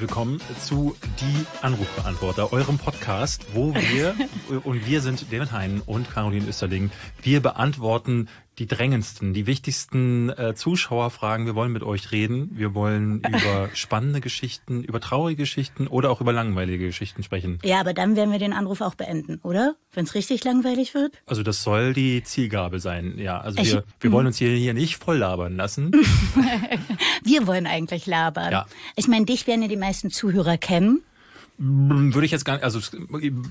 willkommen zu Die Anrufbeantworter, eurem Podcast, wo wir, und wir sind David Hein und Caroline Österling, wir beantworten die drängendsten, die wichtigsten äh, Zuschauerfragen. Wir wollen mit euch reden. Wir wollen über spannende Geschichten, über traurige Geschichten oder auch über langweilige Geschichten sprechen. Ja, aber dann werden wir den Anruf auch beenden, oder? Wenn es richtig langweilig wird? Also das soll die Zielgabe sein, ja. Also ich, wir, wir wollen uns hier, hier nicht voll labern lassen. wir wollen eigentlich labern. Ja. Ich meine, dich werden ja die meisten Zuhörer kennen. Würde ich jetzt gar nicht, also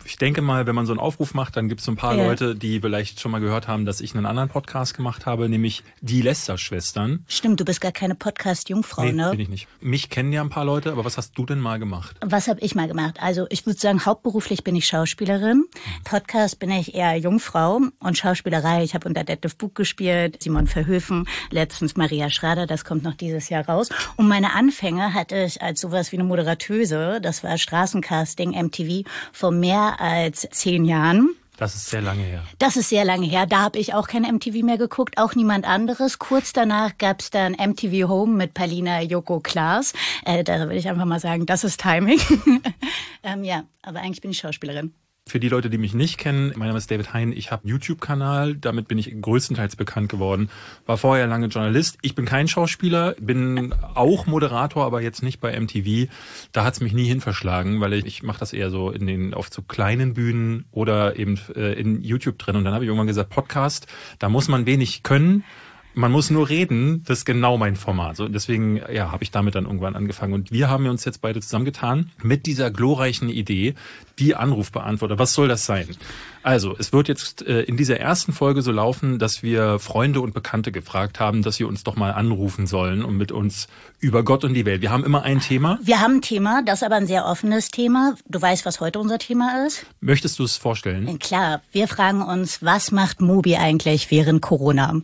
ich denke mal, wenn man so einen Aufruf macht, dann gibt es so ein paar ja. Leute, die vielleicht schon mal gehört haben, dass ich einen anderen Podcast gemacht habe, nämlich die Lester-Schwestern. Stimmt, du bist gar keine Podcast-Jungfrau, nee, ne? bin ich nicht. Mich kennen ja ein paar Leute, aber was hast du denn mal gemacht? Was habe ich mal gemacht? Also ich würde sagen, hauptberuflich bin ich Schauspielerin. Podcast bin ich eher Jungfrau und Schauspielerei. Ich habe unter Detlef Buch gespielt, Simon Verhöfen, letztens Maria Schrader, das kommt noch dieses Jahr raus. Und meine Anfänge hatte ich als sowas wie eine Moderatöse, das war Straßen Casting MTV vor mehr als zehn Jahren. Das ist sehr lange her. Das ist sehr lange her. Da habe ich auch kein MTV mehr geguckt, auch niemand anderes. Kurz danach gab es dann MTV Home mit Palina Joko Klaas. Äh, da würde ich einfach mal sagen, das ist Timing. ähm, ja, aber eigentlich bin ich Schauspielerin. Für die Leute, die mich nicht kennen, mein Name ist David Hein. Ich habe einen YouTube-Kanal, damit bin ich größtenteils bekannt geworden. War vorher lange Journalist. Ich bin kein Schauspieler, bin auch Moderator, aber jetzt nicht bei MTV. Da hat's mich nie hin verschlagen, weil ich, ich mache das eher so in den auf zu kleinen Bühnen oder eben äh, in YouTube drin. Und dann habe ich irgendwann gesagt, Podcast, da muss man wenig können man muss nur reden, das ist genau mein Format. So, deswegen ja, habe ich damit dann irgendwann angefangen. Und wir haben uns jetzt beide zusammengetan mit dieser glorreichen Idee, die Anrufbeantworter. Was soll das sein? Also, es wird jetzt äh, in dieser ersten Folge so laufen, dass wir Freunde und Bekannte gefragt haben, dass sie uns doch mal anrufen sollen und mit uns über Gott und die Welt. Wir haben immer ein Thema. Wir haben ein Thema, das ist aber ein sehr offenes Thema. Du weißt, was heute unser Thema ist? Möchtest du es vorstellen? Klar, wir fragen uns, was macht Mobi eigentlich während Corona?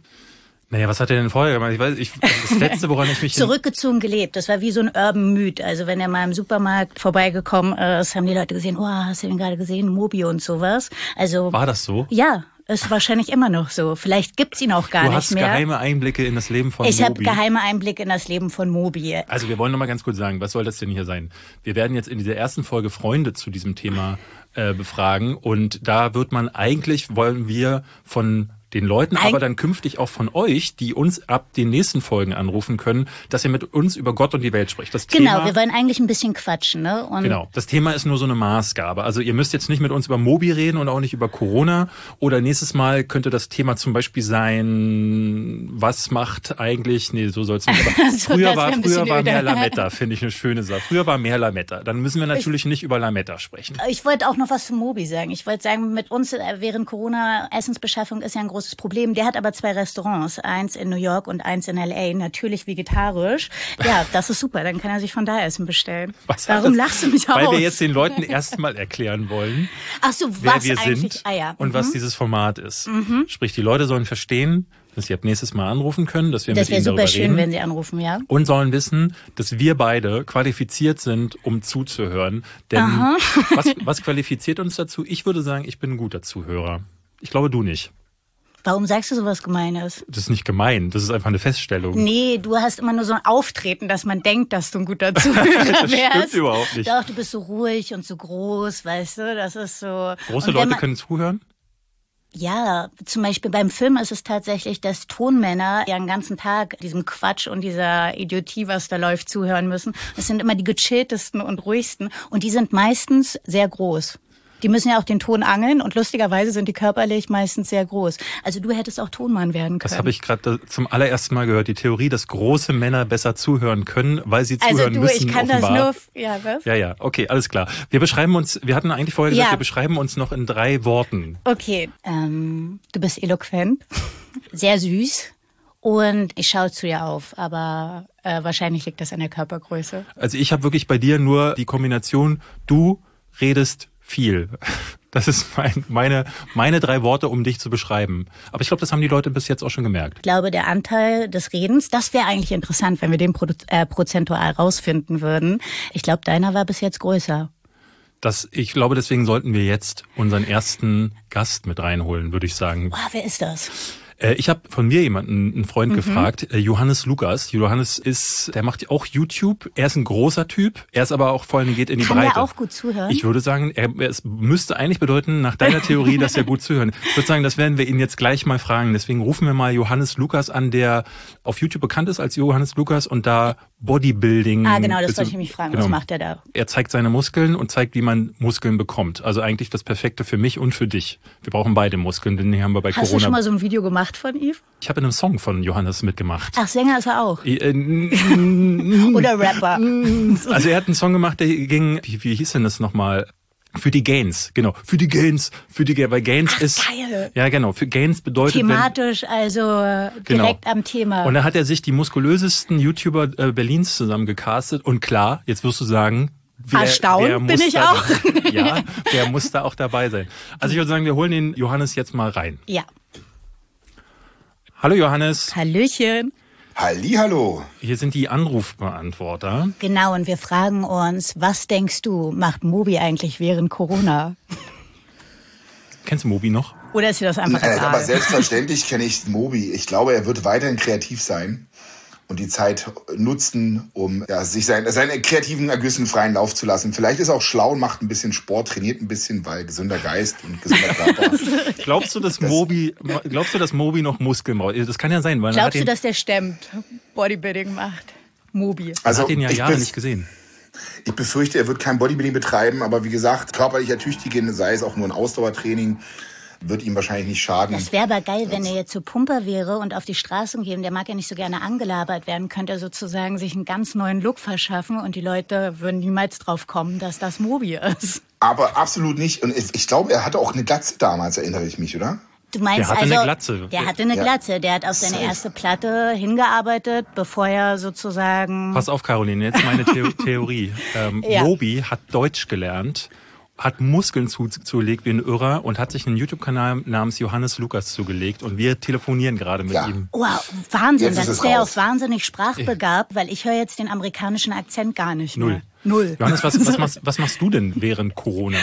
Naja, was hat er denn vorher gemacht? Ich weiß, ich, das letzte, woran ich mich zurückgezogen gelebt. Das war wie so ein Urban Myth. Also wenn er mal im Supermarkt vorbeigekommen ist, haben die Leute gesehen, oh, hast du den gerade gesehen, Mobi und sowas. Also war das so? Ja, ist wahrscheinlich immer noch so. Vielleicht gibt's ihn auch gar du nicht mehr. Du hast geheime Einblicke in das Leben von ich Mobi. Ich habe geheime Einblicke in das Leben von Mobi. Also wir wollen noch mal ganz kurz sagen, was soll das denn hier sein? Wir werden jetzt in dieser ersten Folge Freunde zu diesem Thema äh, befragen und da wird man eigentlich wollen wir von den Leuten, Eig aber dann künftig auch von euch, die uns ab den nächsten Folgen anrufen können, dass ihr mit uns über Gott und die Welt spricht. Das genau, Thema, wir wollen eigentlich ein bisschen quatschen. Ne? Und genau, das Thema ist nur so eine Maßgabe. Also ihr müsst jetzt nicht mit uns über Mobi reden und auch nicht über Corona. Oder nächstes Mal könnte das Thema zum Beispiel sein, was macht eigentlich, nee, so soll es nicht. So, früher war, früher war mehr Lametta, finde ich eine schöne Sache. Früher war mehr Lametta. Dann müssen wir natürlich ich, nicht über Lametta sprechen. Ich wollte auch noch was zu Mobi sagen. Ich wollte sagen, mit uns äh, während Corona Essensbeschaffung ist ja ein großes Problem. Der hat aber zwei Restaurants, eins in New York und eins in LA, natürlich vegetarisch. Ja, das ist super, dann kann er sich von da Essen bestellen. Was Warum lachst du mich Weil aus? wir jetzt den Leuten erstmal erklären wollen, Ach so, wer wir sind ah, ja. und mhm. was dieses Format ist. Mhm. Sprich, die Leute sollen verstehen, dass sie ab nächstes Mal anrufen können, dass wir das mit ihnen darüber reden. Das wäre super schön, wenn sie anrufen, ja. Und sollen wissen, dass wir beide qualifiziert sind, um zuzuhören. Denn was, was qualifiziert uns dazu? Ich würde sagen, ich bin ein guter Zuhörer. Ich glaube, du nicht. Warum sagst du sowas Gemeines? Das ist nicht gemein, das ist einfach eine Feststellung. Nee, du hast immer nur so ein Auftreten, dass man denkt, dass du ein guter Zuhörer das wärst. Stimmt überhaupt nicht. Doch, du bist so ruhig und so groß, weißt du, das ist so. Große Leute man, können zuhören? Ja, zum Beispiel beim Film ist es tatsächlich, dass Tonmänner ja den ganzen Tag diesem Quatsch und dieser Idiotie, was da läuft, zuhören müssen. Es sind immer die gechilltesten und ruhigsten und die sind meistens sehr groß. Die müssen ja auch den Ton angeln und lustigerweise sind die körperlich meistens sehr groß. Also du hättest auch Tonmann werden können. Das habe ich gerade zum allerersten Mal gehört. Die Theorie, dass große Männer besser zuhören können, weil sie zuhören also du, müssen. Ich kann offenbar. das nur. Ja, was? Ja, ja. Okay, alles klar. Wir beschreiben uns. Wir hatten eigentlich vorher gesagt, ja. wir beschreiben uns noch in drei Worten. Okay. Ähm, du bist eloquent, sehr süß. Und ich schaue zu dir auf, aber äh, wahrscheinlich liegt das an der Körpergröße. Also ich habe wirklich bei dir nur die Kombination, du redest viel. Das ist mein, meine, meine drei Worte, um dich zu beschreiben. Aber ich glaube, das haben die Leute bis jetzt auch schon gemerkt. Ich glaube, der Anteil des Redens, das wäre eigentlich interessant, wenn wir den Pro äh, prozentual rausfinden würden. Ich glaube, deiner war bis jetzt größer. Das, ich glaube, deswegen sollten wir jetzt unseren ersten Gast mit reinholen, würde ich sagen. Wow, wer ist das? Äh, ich habe von mir jemanden, einen Freund mhm. gefragt, äh, Johannes Lukas. Johannes ist, der macht auch YouTube. Er ist ein großer Typ. Er ist aber auch vor allem geht in die Kann Breite. Kann er auch gut zuhören? Ich würde sagen, er, es müsste eigentlich bedeuten, nach deiner Theorie, dass er gut zuhören. Ich würde sagen, das werden wir ihn jetzt gleich mal fragen. Deswegen rufen wir mal Johannes Lukas an, der auf YouTube bekannt ist als Johannes Lukas und da Bodybuilding. Ah, genau, das wollte ich mich fragen. Genau. Was macht er da? Er zeigt seine Muskeln und zeigt, wie man Muskeln bekommt. Also eigentlich das Perfekte für mich und für dich. Wir brauchen beide Muskeln, denn die haben wir bei Hast Corona. Hast du schon mal so ein Video gemacht von Yves? Ich habe in einem Song von Johannes mitgemacht. Ach, Sänger ist er auch. Äh, Oder Rapper. Also er hat einen Song gemacht, der ging, wie, wie hieß denn das nochmal? Für die Gains, genau. Für die Gains, für die Gains, weil Gains Ach, ist. Geil. Ja, genau. Für Gains bedeutet. Thematisch, wenn, also direkt genau. am Thema. Und da hat er sich die muskulösesten YouTuber äh, Berlins zusammengecastet. Und klar, jetzt wirst du sagen, Wer, Erstaunt wer bin ich da, auch. ja, wer muss da auch dabei sein? Also ich würde sagen, wir holen den Johannes jetzt mal rein. Ja. Hallo Johannes. Hallöchen. Hallihallo. Hier sind die Anrufbeantworter. Genau, und wir fragen uns, was denkst du, macht Mobi eigentlich während Corona? Kennst du Mobi noch? Oder ist dir das einfach Äh, egal? aber selbstverständlich kenne ich Mobi. Ich glaube, er wird weiterhin kreativ sein und die Zeit nutzen, um ja, sich sein, seine kreativen Ergüssen freien Lauf zu lassen. Vielleicht ist er auch schlau und macht ein bisschen Sport, trainiert ein bisschen, weil gesunder Geist und gesunder Körper. glaubst du, dass Mobi, glaubst du, dass Mobi noch Muskeln braucht? Das kann ja sein, weil Glaubst du, dass der stemmt, Bodybuilding macht? Mobi. Also, hat ihn ja Jahre nicht gesehen. Ich befürchte, er wird kein Bodybuilding betreiben, aber wie gesagt, körperlich ertüchtigen, sei es auch nur ein Ausdauertraining, wird ihm wahrscheinlich nicht schaden. Das wäre aber geil, wenn er jetzt so Pumper wäre und auf die Straßen gehen. Der mag ja nicht so gerne angelabert werden, könnte er sozusagen sich einen ganz neuen Look verschaffen und die Leute würden niemals drauf kommen, dass das Mobi ist. Aber absolut nicht. Und ich glaube, er hatte auch eine Glatze damals, erinnere ich mich, oder? Du meinst der hatte also, eine Glatze. Der hatte eine Ja. Glatze. Der hat auf seine Safe. erste Platte hingearbeitet, bevor er sozusagen. Pass auf, Caroline, jetzt meine The Theorie. Ähm, Ja. Mobi hat Deutsch gelernt, hat Muskeln zu, zugelegt wie ein Irrer und hat sich einen YouTube-Kanal namens Johannes Lukas zugelegt und wir telefonieren gerade mit Ja. ihm. Wow, Wahnsinn. Jetzt Dann ist der auch wahnsinnig sprachbegabt, weil ich höre jetzt den amerikanischen Akzent gar nicht Null. mehr. Null. Johannes, was, was, machst, was machst du denn während Corona?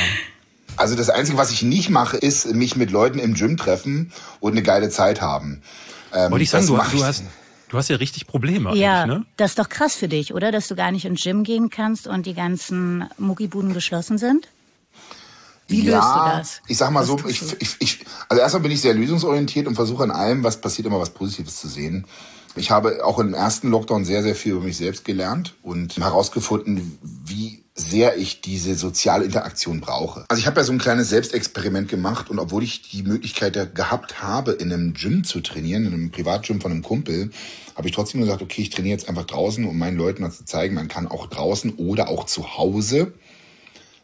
Also das Einzige, was ich nicht mache, ist mich mit Leuten im Gym treffen und eine geile Zeit haben. Ähm, Wollte ich sagen, du, du, hast, du hast ja richtig Probleme Ja, eigentlich, ne? das ist doch krass für dich, oder? Dass du gar nicht ins Gym gehen kannst und die ganzen Muckibuden geschlossen sind? Wie löst ja, du das? Ich sag mal Was so, ich, ich, ich, also erstmal bin ich sehr lösungsorientiert und versuche an allem, was passiert, immer was Positives zu sehen. Ich habe auch im ersten Lockdown sehr, sehr viel über mich selbst gelernt und herausgefunden, wie sehr ich diese soziale Interaktion brauche. Also ich habe ja so ein kleines Selbstexperiment gemacht und obwohl ich die Möglichkeit gehabt habe, in einem Gym zu trainieren, in einem Privatgym von einem Kumpel, habe ich trotzdem gesagt, okay, ich trainiere jetzt einfach draußen, um meinen Leuten mal zu zeigen, man kann auch draußen oder auch zu Hause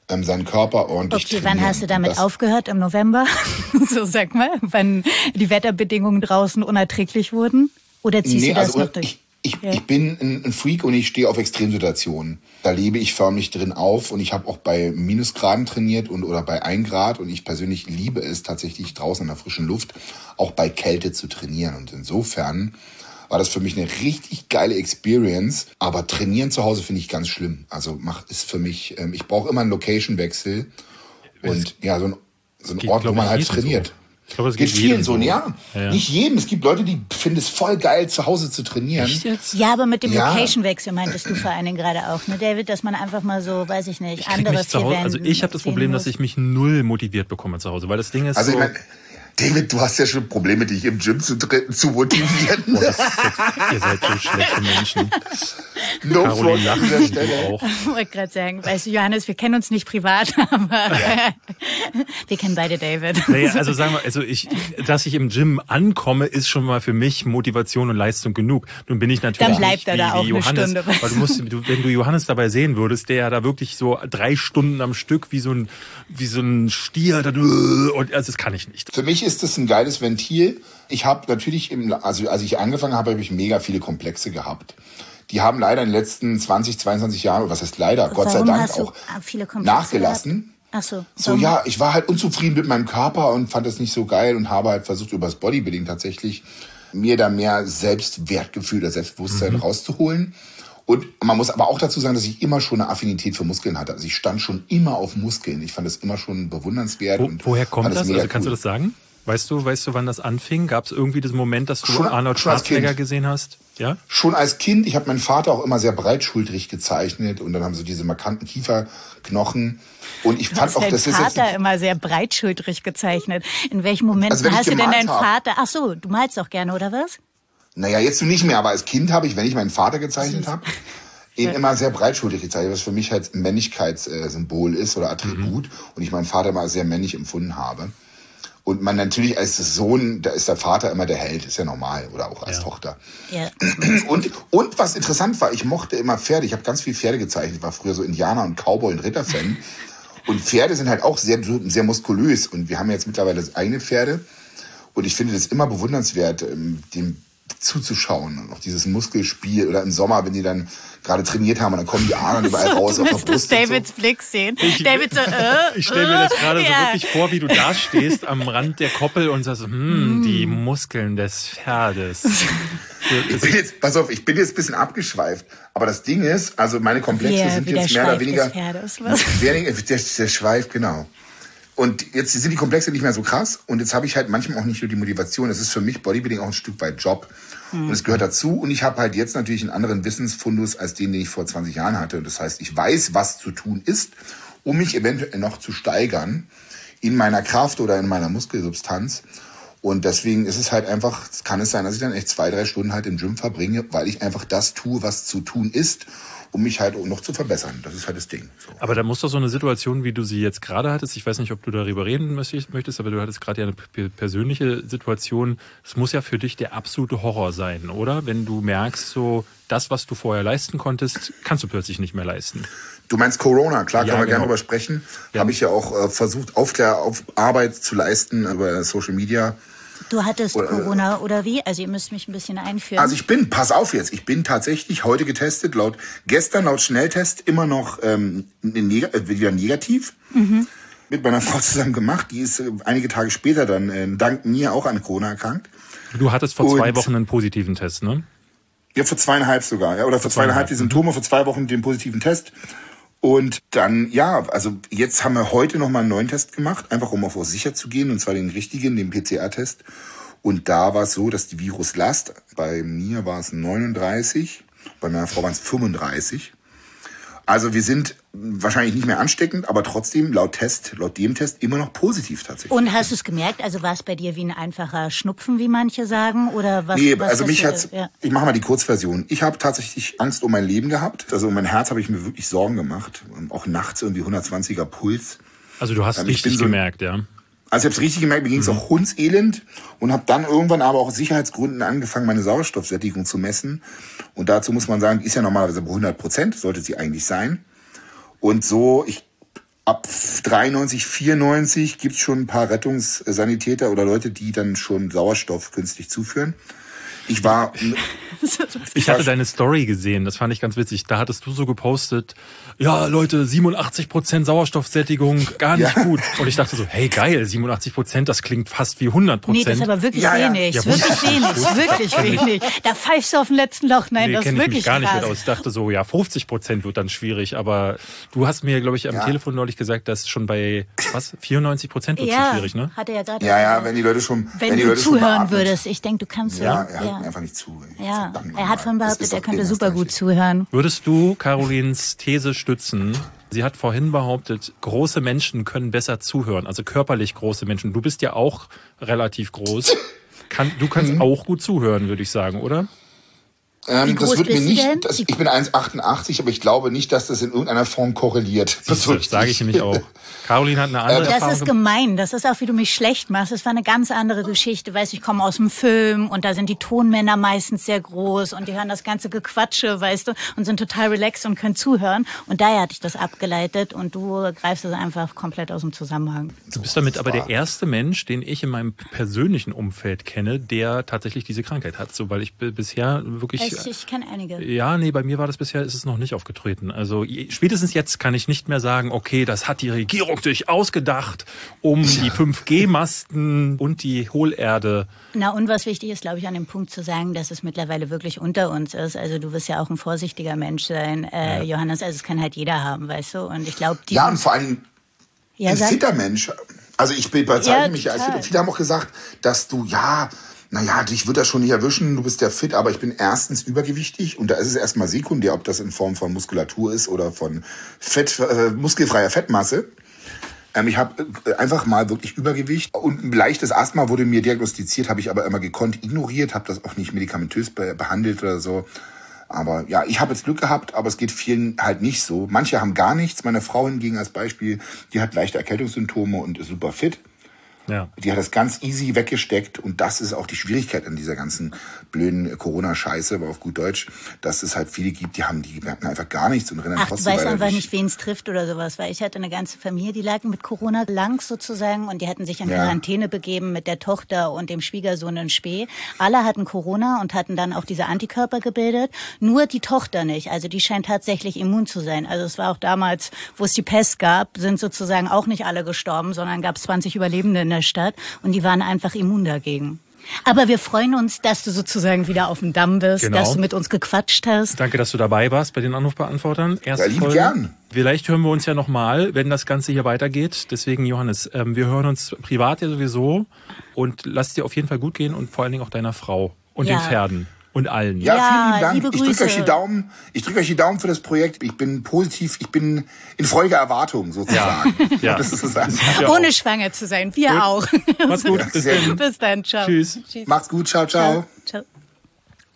ähm, seinen Körper ordentlich Okay, trainieren. wann hast du damit das- aufgehört? Im November? so sag mal, wann die Wetterbedingungen draußen unerträglich wurden? Oder ziehst Nee, du das also noch durch? ich, ich, Ja. ich bin ein, ein Freak und ich stehe auf Extremsituationen. Da lebe ich förmlich drin auf und ich habe auch bei Minusgraden trainiert und oder bei 1 Grad und ich persönlich liebe es tatsächlich draußen in der frischen Luft auch bei Kälte zu trainieren und insofern war das für mich eine richtig geile Experience, aber trainieren zu Hause finde ich ganz schlimm. Also macht ist für mich ähm, ich brauche immer einen Location-Wechsel und ja, so ein, so ein geht, Ort, wo man halt trainiert. so. Ich glaube, es Geht geht vielen so, so. ja. Ja. Nicht jedem. Es gibt Leute, die finden es voll geil, zu Hause zu trainieren. Ja, aber mit dem Ja. Location-Wechsel meintest du vor allen Dingen gerade auch, ne, David, dass man einfach mal so, weiß ich nicht, Ich krieg andere mich zu Hause, also ich habe das Problem, muss. dass ich mich null motiviert bekomme zu Hause, weil das Ding ist Also so, ich meine, David, du hast ja schon Probleme, dich im Gym zu, zu motivieren. Boah, das ihr seid so schlechte Menschen. no Caroline an lacht dieser und du Stelle. auch. Ich wollte gerade sagen, weißt du, Johannes, wir kennen uns nicht privat, aber wir kennen beide David. Naja, also sagen wir, also ich, dass ich im Gym ankomme, ist schon mal für mich Motivation und Leistung genug. Nun bin ich natürlich Dann bleibt nicht er wie, da auch wie eine Johannes, Stunde. weil du musst, du, wenn du Johannes dabei sehen würdest, der ja da wirklich so drei Stunden am Stück wie so ein, wie so ein Stier, da, und also das kann ich nicht. Für mich ist das ein geiles Ventil. Ich habe natürlich, im, also als ich angefangen habe, habe ich mega viele Komplexe gehabt. Die haben leider in den letzten 20, 22 Jahren, was heißt leider, Gott sei Dank hast du auch viele Komplexe nachgelassen. Ach so. So, warum? ja, ich war halt unzufrieden mit meinem Körper und fand das nicht so geil und habe halt versucht, über das Bodybuilding tatsächlich mir da mehr Selbstwertgefühl oder Selbstbewusstsein rauszuholen. Und man muss aber auch dazu sagen, dass ich immer schon eine Affinität für Muskeln hatte. Also ich stand schon immer auf Muskeln. Ich fand das immer schon bewundernswert. Wo, und woher kommt das? Also kannst cool. du das sagen? Weißt du, weißt du, wann das anfing? Gab es irgendwie diesen Moment, dass du Schon- Arnold Schwarzenegger gesehen hast? Ja? Schon als Kind, ich habe meinen Vater auch immer sehr breitschultrig gezeichnet und dann haben sie diese markanten Kieferknochen. Und ich Du fand hast auch, das ist jetzt Vater immer sehr breitschultrig gezeichnet. In welchen Momenten Also hast du denn deinen hab. Vater? Ach so, du malst auch gerne, oder was? Naja, jetzt nicht mehr, aber als Kind habe ich, wenn ich meinen Vater gezeichnet habe, ihn immer sehr breitschultrig gezeichnet, was für mich halt ein Männlichkeitssymbol ist oder Attribut und ich meinen Vater mal sehr männlich empfunden habe. Und man natürlich als Sohn, da ist der Vater immer der Held, ist ja normal, oder auch als Ja. Tochter. Ja. Und, und was interessant war, ich mochte immer Pferde. Ich habe ganz viel Pferde gezeichnet. Ich war früher so Indianer und Cowboy und Ritterfan. Und Pferde sind halt auch sehr, sehr muskulös. Und wir haben jetzt mittlerweile eigene Pferde. Und ich finde das immer bewundernswert, ähm, dem zuzuschauen. Und auch dieses Muskelspiel oder im Sommer, wenn die dann gerade trainiert haben und dann kommen die Adern überall raus du auf der müsstest Brust. und Davids Blick sehen. David so, äh, Ich stelle mir das äh, gerade so ja. wirklich vor, wie du da stehst am Rand der Koppel und sagst, hm, die Muskeln des Pferdes. Ich bin jetzt, pass auf, ich bin jetzt ein bisschen abgeschweift. Aber das Ding ist, also meine Komplexe Wie- sind jetzt mehr oder weniger. Pferdes, der, der Schweif, genau. Und jetzt sind die Komplexe nicht mehr so krass. Und jetzt habe ich halt manchmal auch nicht nur die Motivation. Es ist für mich Bodybuilding auch ein Stück weit Job. Und es gehört dazu. Und ich habe halt jetzt natürlich einen anderen Wissensfundus als den, den ich vor 20 Jahren hatte. Und das heißt, ich weiß, was zu tun ist, um mich eventuell noch zu steigern in meiner Kraft oder in meiner Muskelsubstanz. Und deswegen ist es halt einfach, kann es sein, dass ich dann echt zwei, drei Stunden halt im Gym verbringe, weil ich einfach das tue, was zu tun ist, um mich halt noch zu verbessern. Das ist halt das Ding. So. Aber da muss doch so eine Situation, wie du sie jetzt gerade hattest, ich weiß nicht, ob du darüber reden möchtest, aber du hattest gerade ja eine persönliche Situation. Es muss ja für dich der absolute Horror sein, oder? Wenn du merkst, so das, was du vorher leisten konntest, kannst du plötzlich nicht mehr leisten. Du meinst Corona, klar, Ja, können wir genau. gerne drüber sprechen. Ja. Habe ich ja auch äh, versucht, Aufklär auf Arbeit zu leisten über Social Media. Du hattest Oder- Corona oder wie? Also ihr müsst mich ein bisschen einführen. Also ich bin, pass auf jetzt, ich bin tatsächlich heute getestet, laut gestern laut Schnelltest immer noch ähm, neg äh, wieder negativ. Mit meiner Frau zusammen gemacht. Die ist äh, einige Tage später dann äh, dank mir auch an Corona erkrankt. Du hattest vor zwei Und- Wochen einen positiven Test, ne? Ja, für zweieinhalb sogar, ja, oder für zweieinhalb die Symptome, für zwei Wochen den positiven Test. Und dann, ja, also jetzt haben wir heute nochmal einen neuen Test gemacht, einfach um auf sicher zu gehen, und zwar den richtigen, den PCR-Test. Und da war es so, dass die Viruslast, bei mir war es 39, bei meiner Frau waren es 35. Also wir sind wahrscheinlich nicht mehr ansteckend, aber trotzdem laut Test, laut dem Test immer noch positiv tatsächlich. Und hast du es gemerkt? Also war es bei dir wie ein einfacher Schnupfen, wie manche sagen? Oder was? Nee, was also mich hat's, Ja. ich mache mal die Kurzversion. Ich habe tatsächlich Angst um mein Leben gehabt. Also um mein Herz habe ich mir wirklich Sorgen gemacht. Auch nachts irgendwie 120er Puls. Also du hast Ähm, ich richtig bin so- gemerkt, ja. Also ich habe es richtig gemerkt, mir ging es auch hundselend und habe dann irgendwann aber auch aus Sicherheitsgründen angefangen, meine Sauerstoffsättigung zu messen. Und dazu muss man sagen, die ist ja normalerweise bei 100 Prozent, sollte sie eigentlich sein. Und so, ich ab 93, 94 gibt's schon ein paar Rettungssanitäter oder Leute, die dann schon Sauerstoff künstlich zuführen. Ich war Ich hatte deine Story gesehen, das fand ich ganz witzig. Da hattest du so gepostet, ja Leute, 87 Prozent Sauerstoffsättigung, gar nicht Ja. gut. Und ich dachte so, hey geil, 87 Prozent, das klingt fast wie 100% Nee, das ist aber wirklich Ja, ja. wenig. Ja, wirklich ich wenig. Wirklich wenig. Da pfeifst du auf dem letzten Loch. Nein, Nee, das ist ich wirklich mich gar nicht krass. mit aus. Ich dachte so, ja, 50 Prozent wird dann schwierig. Aber du hast mir, glaube ich, am Ja. Telefon neulich gesagt, dass schon bei, was, 94 Prozent wird Ja, schwierig, ne? hat er ja gerade Ja, ja, wenn die Leute schon, Wenn die du Leute schon zuhören würdest. Ich denke, du kannst Ja, hören. Er hört mir einfach nicht zu. Ja, er hat von behauptet, er könnte super gut zuhören. Würdest du Carolins These stützen? Sie hat vorhin behauptet, große Menschen können besser zuhören, also körperlich große Menschen. Du bist ja auch relativ groß. Kann, du kannst Mhm. auch gut zuhören, würde ich sagen, oder? Ähm, das wird mir nicht, das, ich bin 1,88, aber ich glaube nicht, dass das in irgendeiner Form korreliert. Das sage ich nämlich auch. Caroline hat eine andere Das Erfahrung. ist gemein. Das ist auch, wie du mich schlecht machst. Das war eine ganz andere Geschichte. Weißt du, ich komme aus dem Film und da sind die Tonmänner meistens sehr groß und die hören das ganze Gequatsche, weißt du, und sind total relaxed und können zuhören. Und daher hatte ich das abgeleitet und du greifst es einfach komplett aus dem Zusammenhang. Du bist damit aber der erste Mensch, den ich in meinem persönlichen Umfeld kenne, der tatsächlich diese Krankheit hat. So, weil ich bisher wirklich. Ich, ich kenne einige. Ja, nee, bei mir war das bisher, ist es noch nicht aufgetreten. Also spätestens jetzt kann ich nicht mehr sagen, okay, das hat die Regierung sich ausgedacht, um die 5G-Masten und die Hohlerde. Na, und was wichtig ist, glaube ich, an dem Punkt zu sagen, dass es mittlerweile wirklich unter uns ist. Also du wirst ja auch ein vorsichtiger Mensch sein, äh, Johannes. Also es kann halt jeder haben, weißt du. Und ich glaube, die... Ja, und vor allem ja, ein fitter Mensch. Also ich bezeichne ja, mich ja als viele haben auch gesagt, dass du, ja, naja, dich wird das schon nicht erwischen, du bist ja fit, aber ich bin erstens übergewichtig und da ist es erstmal sekundär, ob das in Form von Muskulatur ist oder von Fett, äh, muskelfreier Fettmasse. Ähm, ich habe äh, einfach mal wirklich Übergewicht und ein leichtes Asthma wurde mir diagnostiziert, habe ich aber immer gekonnt ignoriert, habe das auch nicht medikamentös be behandelt oder so. Aber ja, ich habe jetzt Glück gehabt, aber es geht vielen halt nicht so. Manche haben gar nichts. Meine Frau hingegen als Beispiel, die hat leichte Erkältungssymptome und ist super fit. Ja. Die hat das ganz easy weggesteckt und das ist auch die Schwierigkeit an dieser ganzen blöden Corona-Scheiße, aber auf gut Deutsch, dass es halt viele gibt, die haben, die merken einfach gar nichts und rennen Ach, trotzdem du weißt einfach nicht, wen es trifft oder sowas, weil ich hatte eine ganze Familie, die lagen mit Corona lang sozusagen und die hatten sich in ja. Quarantäne begeben mit der Tochter und dem Schwiegersohn in Spee. Alle hatten Corona und hatten dann auch diese Antikörper gebildet, nur die Tochter nicht. Also die scheint tatsächlich immun zu sein. Also es war auch damals, wo es die Pest gab, sind sozusagen auch nicht alle gestorben, sondern gab es 20 Überlebende in der Stadt und die waren einfach immun dagegen. Aber wir freuen uns, dass du sozusagen wieder auf dem Damm bist, genau. dass du mit uns gequatscht hast. Danke, dass du dabei warst bei den Anrufbeantwortern. Erste ja, Folge. gern. Vielleicht hören wir uns ja nochmal, wenn das Ganze hier weitergeht. Deswegen, Johannes, ähm, wir hören uns privat ja sowieso und lass dir auf jeden Fall gut gehen und vor allen Dingen auch deiner Frau und ja. den Pferden und allen. Ja, ja vielen Dank. ich drücke euch die Daumen. Ich drücke euch die Daumen für das Projekt. Ich bin positiv, ich bin in Freude Erwartung sozusagen. Ja, ja. Ja Ohne schwanger zu sein, wir gut. auch. Mach's gut. Bis dann. Bis dann. Ciao. Tschüss. Tschüss. Macht's gut. Ciao, ciao. ciao.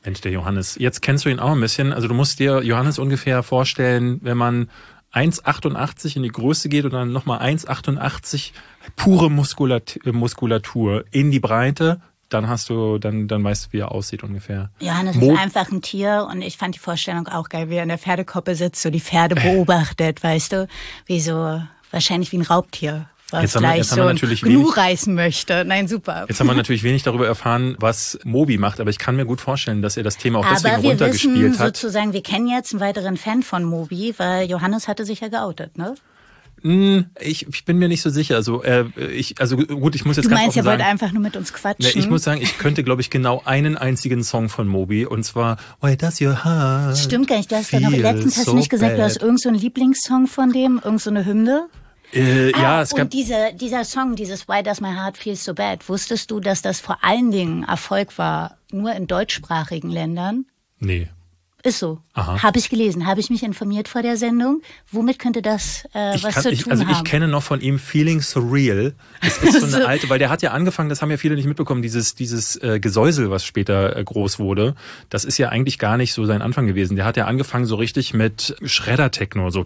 Mensch, der Johannes. Jetzt kennst du ihn auch ein bisschen. Also du musst dir Johannes ungefähr vorstellen, wenn man 1,88 in die Größe geht und dann nochmal 1,88 pure Muskulatur in die Breite, dann hast du, dann, dann weißt du, wie er aussieht ungefähr. Johannes Mo ist einfach ein Tier und ich fand die Vorstellung auch geil, wie er in der Pferdekoppe sitzt, so die Pferde beobachtet, weißt du, wie so, wahrscheinlich wie ein Raubtier. Was jetzt haben, gleich jetzt so haben wir natürlich Gnu wenig, reißen möchte. Nein, super. Jetzt haben wir natürlich wenig darüber erfahren, was Mobi macht, aber ich kann mir gut vorstellen, dass er das Thema auch aber deswegen runtergespielt wissen, hat. sozusagen, wir kennen jetzt einen weiteren Fan von Mobi, weil Johannes hatte sich ja geoutet, ne? Hm, ich, ich bin mir nicht so sicher. Also äh, ich, also gut, ich muss jetzt du meinst, er wollte einfach nur mit uns quatschen. Ne, ich muss sagen, ich könnte, glaube ich, genau einen einzigen Song von Moby und zwar Why Does Your Heart? Stimmt gar nicht. Du hast ja noch letztens hast du nicht gesagt, bad. du hast irgendeinen so Lieblingssong von dem, irgendeine so Hymne. Äh, ah, ja, es gab und diese, dieser Song, dieses Why Does My Heart Feel So Bad, wusstest du, dass das vor allen Dingen Erfolg war, nur in deutschsprachigen Ländern? Nee. Ist so. Habe ich gelesen, habe ich mich informiert vor der Sendung. Womit könnte das äh, was kann, zu tun ich, also haben? Ich kenne noch von ihm Feeling Surreal. Das ist so eine alte, weil der hat ja angefangen, das haben ja viele nicht mitbekommen, dieses dieses äh, Gesäusel, was später äh, groß wurde. Das ist ja eigentlich gar nicht so sein Anfang gewesen. Der hat ja angefangen so richtig mit Schredder-Techno, so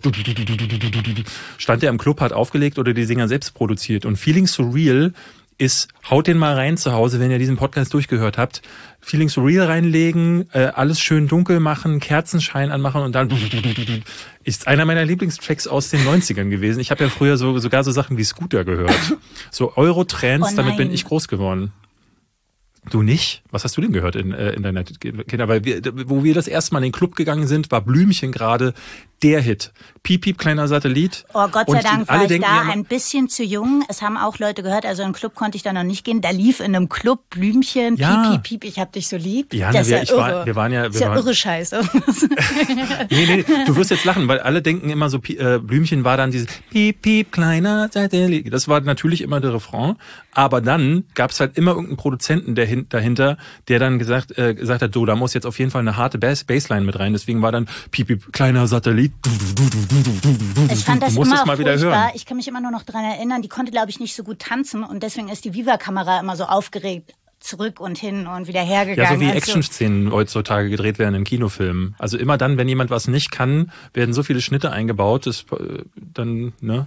stand er im Club, hat aufgelegt oder die Singer selbst produziert. Und Feeling Surreal ist, haut den mal rein zu Hause, wenn ihr diesen Podcast durchgehört habt. Feeling Surreal reinlegen, äh, alles schön dunkel machen, Kerzenschein anmachen und dann ist einer meiner Lieblingstracks aus den 90ern gewesen. Ich habe ja früher so sogar so Sachen wie Scooter gehört. So Euro-Trends, oh damit bin ich groß geworden. Du nicht? Was hast du denn gehört in, äh, in deiner Kinder? Weil wir, wo wir das erste Mal in den Club gegangen sind, war Blümchen gerade der Hit. Piep, piep, kleiner Satellit. Oh Gott sei Dank war ich da ein bisschen zu jung. Es haben auch Leute gehört, also in Club konnte ich da noch nicht gehen. Da lief in einem Club Blümchen, ja. piep, piep, piep, ich hab dich so lieb. Ja, das ne, ist ja irre. War, wir waren ja... Wir das ist ja waren, irre Scheiße. nee, nee, du wirst jetzt lachen, weil alle denken immer so, äh, Blümchen war dann dieses piep, piep, kleiner Satellit. Das war natürlich immer der Refrain. Aber dann gab es halt immer irgendeinen Produzenten der dahinter, der dann gesagt, äh, gesagt hat, so, da muss jetzt auf jeden Fall eine harte Bass Bassline mit rein. Deswegen war dann piep, piep, kleiner Satellit. Ich fand das immer mal wieder hören. Ich kann mich immer nur noch dran erinnern, die konnte, glaube ich, nicht so gut tanzen und deswegen ist die Viva-Kamera immer so aufgeregt zurück und hin und wieder hergegangen. Ja, so wie also, Action-Szenen heutzutage gedreht werden in Kinofilmen. Also immer dann, wenn jemand was nicht kann, werden so viele Schnitte eingebaut, dass, äh, dann, ne?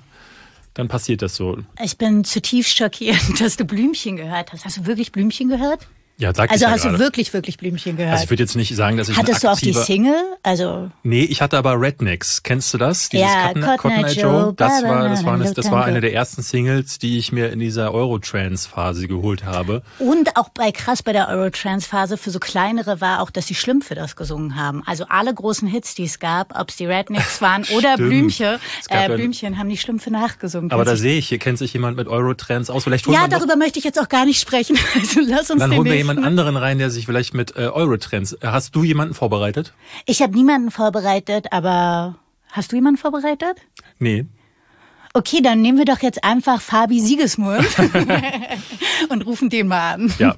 Dann passiert das so. Ich bin zutiefst schockiert, dass du Blümchen gehört hast. Hast du wirklich Blümchen gehört? Ja, sag Also ja hast gerade. du wirklich, wirklich Blümchen gehört? Also ich würde jetzt nicht sagen, dass ich Hattest du auch die Single? Also nee, ich hatte aber Rednecks. Kennst du das? Dieses ja, Cotton, Cotton, Eye Joe. Das war, das war, eine, das war eine der ersten Singles, die ich mir in dieser Eurotrance-Phase geholt habe. Und auch bei krass bei der Eurotrance-Phase für so kleinere war auch, dass die Schlümpfe das gesungen haben. Also alle großen Hits, die es gab, ob es die Rednecks waren oder Blümchen, äh, Blümchen, haben die Schlümpfe nachgesungen. Aber da sehe ich, hier kennt sich jemand mit Eurotrance aus. Vielleicht ja, darüber möchte ich jetzt auch gar nicht sprechen. Also lass uns Dann jemand anderen rein, der sich vielleicht mit äh, Eurotrends. Hast du jemanden vorbereitet? Ich habe niemanden vorbereitet, aber hast du jemanden vorbereitet? Nee. Okay, dann nehmen wir doch jetzt einfach Fabi Siegesmund und rufen den mal an. Ja.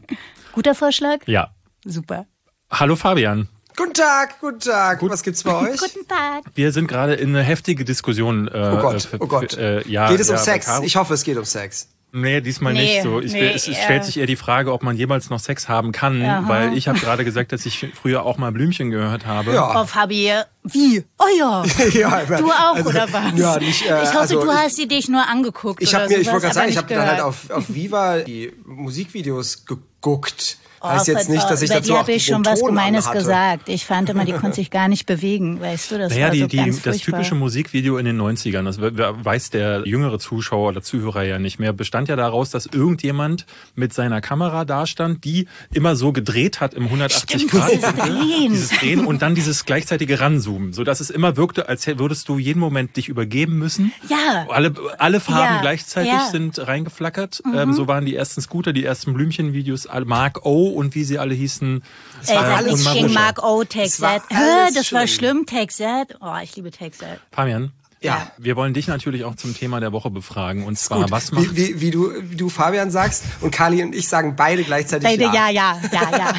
Guter Vorschlag? Ja. Super. Hallo Fabian. Guten Tag, guten Tag. Was gibt's bei euch? Guten Tag. Wir sind gerade in eine heftige Diskussion. Äh, Oh Gott, für- oh Gott. Äh, ja, Geht es um ja, Sex? Ich hoffe, es geht um Sex. Nee, diesmal Nee, nicht so. Ich will, nee, es, es äh. stellt sich eher die Frage, ob man jemals noch Sex haben kann, weil ich habe gerade gesagt, dass ich früher auch mal Blümchen gehört habe. Ja. Oh, Fabi, wie? Oh ja. ja, Du auch, also, oder was? Ja, nicht, äh, ich hoffe, also, du hast sie dich nur angeguckt. Ich oder habe mir, ich wollte gerade sagen, ich habe dann halt auf, auf Viva die Musikvideos geguckt. Oh, heißt jetzt nicht, dass ich über dazu die habe ich schon was Gemeines anhatte. gesagt. Ich fand immer, die konnte sich gar nicht bewegen, weißt du? Das Naja, war die, so die, ganz das furchtbar. typische Musikvideo in den 90ern, das we- we- weiß der jüngere Zuschauer oder Zuhörer ja nicht mehr, bestand ja daraus, dass irgendjemand mit seiner Kamera dastand, die immer so gedreht hat im 180 Stimmt, Grad. dieses Drehen. Dieses Drehen und dann dieses gleichzeitige Ranzoomen, so dass es immer wirkte, als würdest du jeden Moment dich übergeben müssen. Ja. Alle, alle Farben Ja, gleichzeitig ja. Mhm. sind reingeflackert. Ähm, so waren die ersten Scooter, die ersten Blümchenvideos, alle- Mark O und wie sie alle hießen. Ey, war alles. King Mark O, Take Es war That. Hä, alles das war schlimm. schlimm, Take That. Oh, ich liebe Take That. Fabian, Ja. wir wollen dich natürlich auch zum Thema der Woche befragen. Und zwar, Gut, was macht wie, wie, wie, du, wie du Fabian sagst und Kali und ich sagen beide gleichzeitig Beide, ja. ja, ja, ja, ja.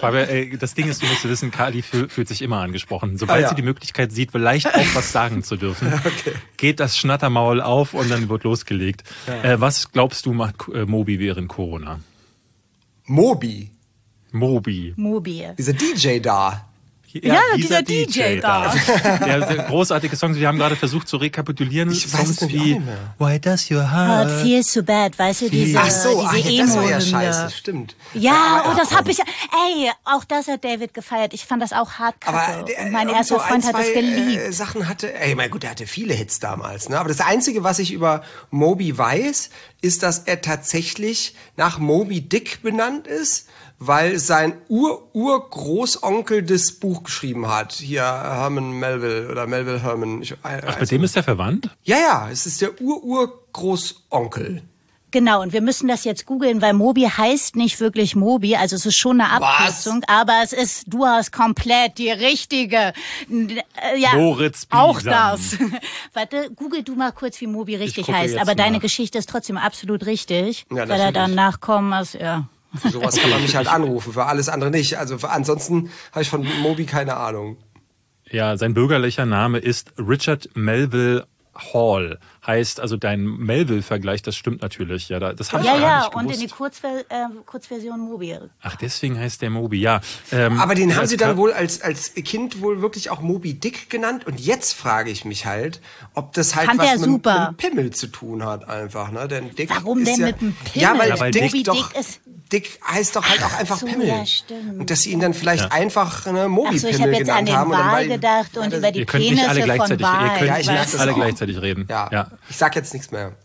Aber äh, das Ding ist, du musst wissen, Kali fühl, fühlt sich immer angesprochen. Sobald Ah, ja. sie die Möglichkeit sieht, vielleicht auch was sagen zu dürfen, geht das Schnattermaul auf und dann wird losgelegt. Äh, was glaubst du, macht äh, Mobi während Corona? Mobi, Mobi. Mobi. dieser DJ da. Ja, dieser DJ da. Der, der großartige Songs. Wir haben gerade versucht zu rekapitulieren. Ich weiß es Songs auch wie. Why Does Your Oh, it Heart? feels so bad, weißt du, diese, Ach so, ach, diese ja, das war ja scheiße, stimmt. Ja, aber- oh, das hab ich, ey, auch das hat David gefeiert. Ich fand das auch hart Aber kacke. der- Und mein erster so ein, Freund hat das geliebt. Äh, Sachen hatte, ey, mein gut, der hatte viele Hits damals, ne? Aber das Einzige, was ich über Moby weiß, ist, dass er tatsächlich nach Moby Dick benannt ist, weil sein Ur-Ur-Großonkel das Buch geschrieben hat. Hier Herman Melville oder Melville Herman. Ich, äh, Ach, mit dem ist er verwandt? ja, ja, es ist der Ur-Ur-Großonkel. Genau, und wir müssen das jetzt googeln, weil Mobi heißt nicht wirklich Mobi, also es ist schon eine Abkürzung, aber es ist, du hast komplett die richtige. Äh, ja, Moritz Auch Biesam. das. Warte, google du mal kurz, wie Mobi richtig heißt, aber deine nach. Geschichte ist trotzdem absolut richtig, Ja, weil er dann nachkommen ist, ja. Für sowas kann man mich halt anrufen, für alles andere nicht. Also ansonsten habe ich von Moby keine Ahnung. Ja, sein bürgerlicher Name ist Richard Melville Hall. Heißt also dein Melville-Vergleich, das stimmt natürlich. Ja, da- das habe ich Ja, gar ja, nicht und in gewusst. die Kurzver äh, Kurzversion Mobi. Ach, deswegen heißt der Moby, ja. Ähm, Aber den haben sie dann wohl als, als Kind wohl wirklich auch Moby Dick genannt. Und jetzt frage ich mich halt, ob das halt Fand was mit, super. mit dem Pimmel zu tun hat einfach. Ne? Denn Dick Warum ist denn ja, mit dem Ja, Pimmel? weil, Ja, weil Dick, Moby doch, Dick ist- Dick heißt doch halt auch einfach so, Pimmel. ja, stimmt. Und dass sie ihn dann vielleicht einfach ne, Moby Ach so, ich habe jetzt an den haben. und dann Wal war- gedacht und über die Ihr könnt nicht alle Penisse von gleichzeitig, ihr könnt Ja, ich nicht alle gleichzeitig reden. Ja, ja. Ich sag jetzt nichts mehr.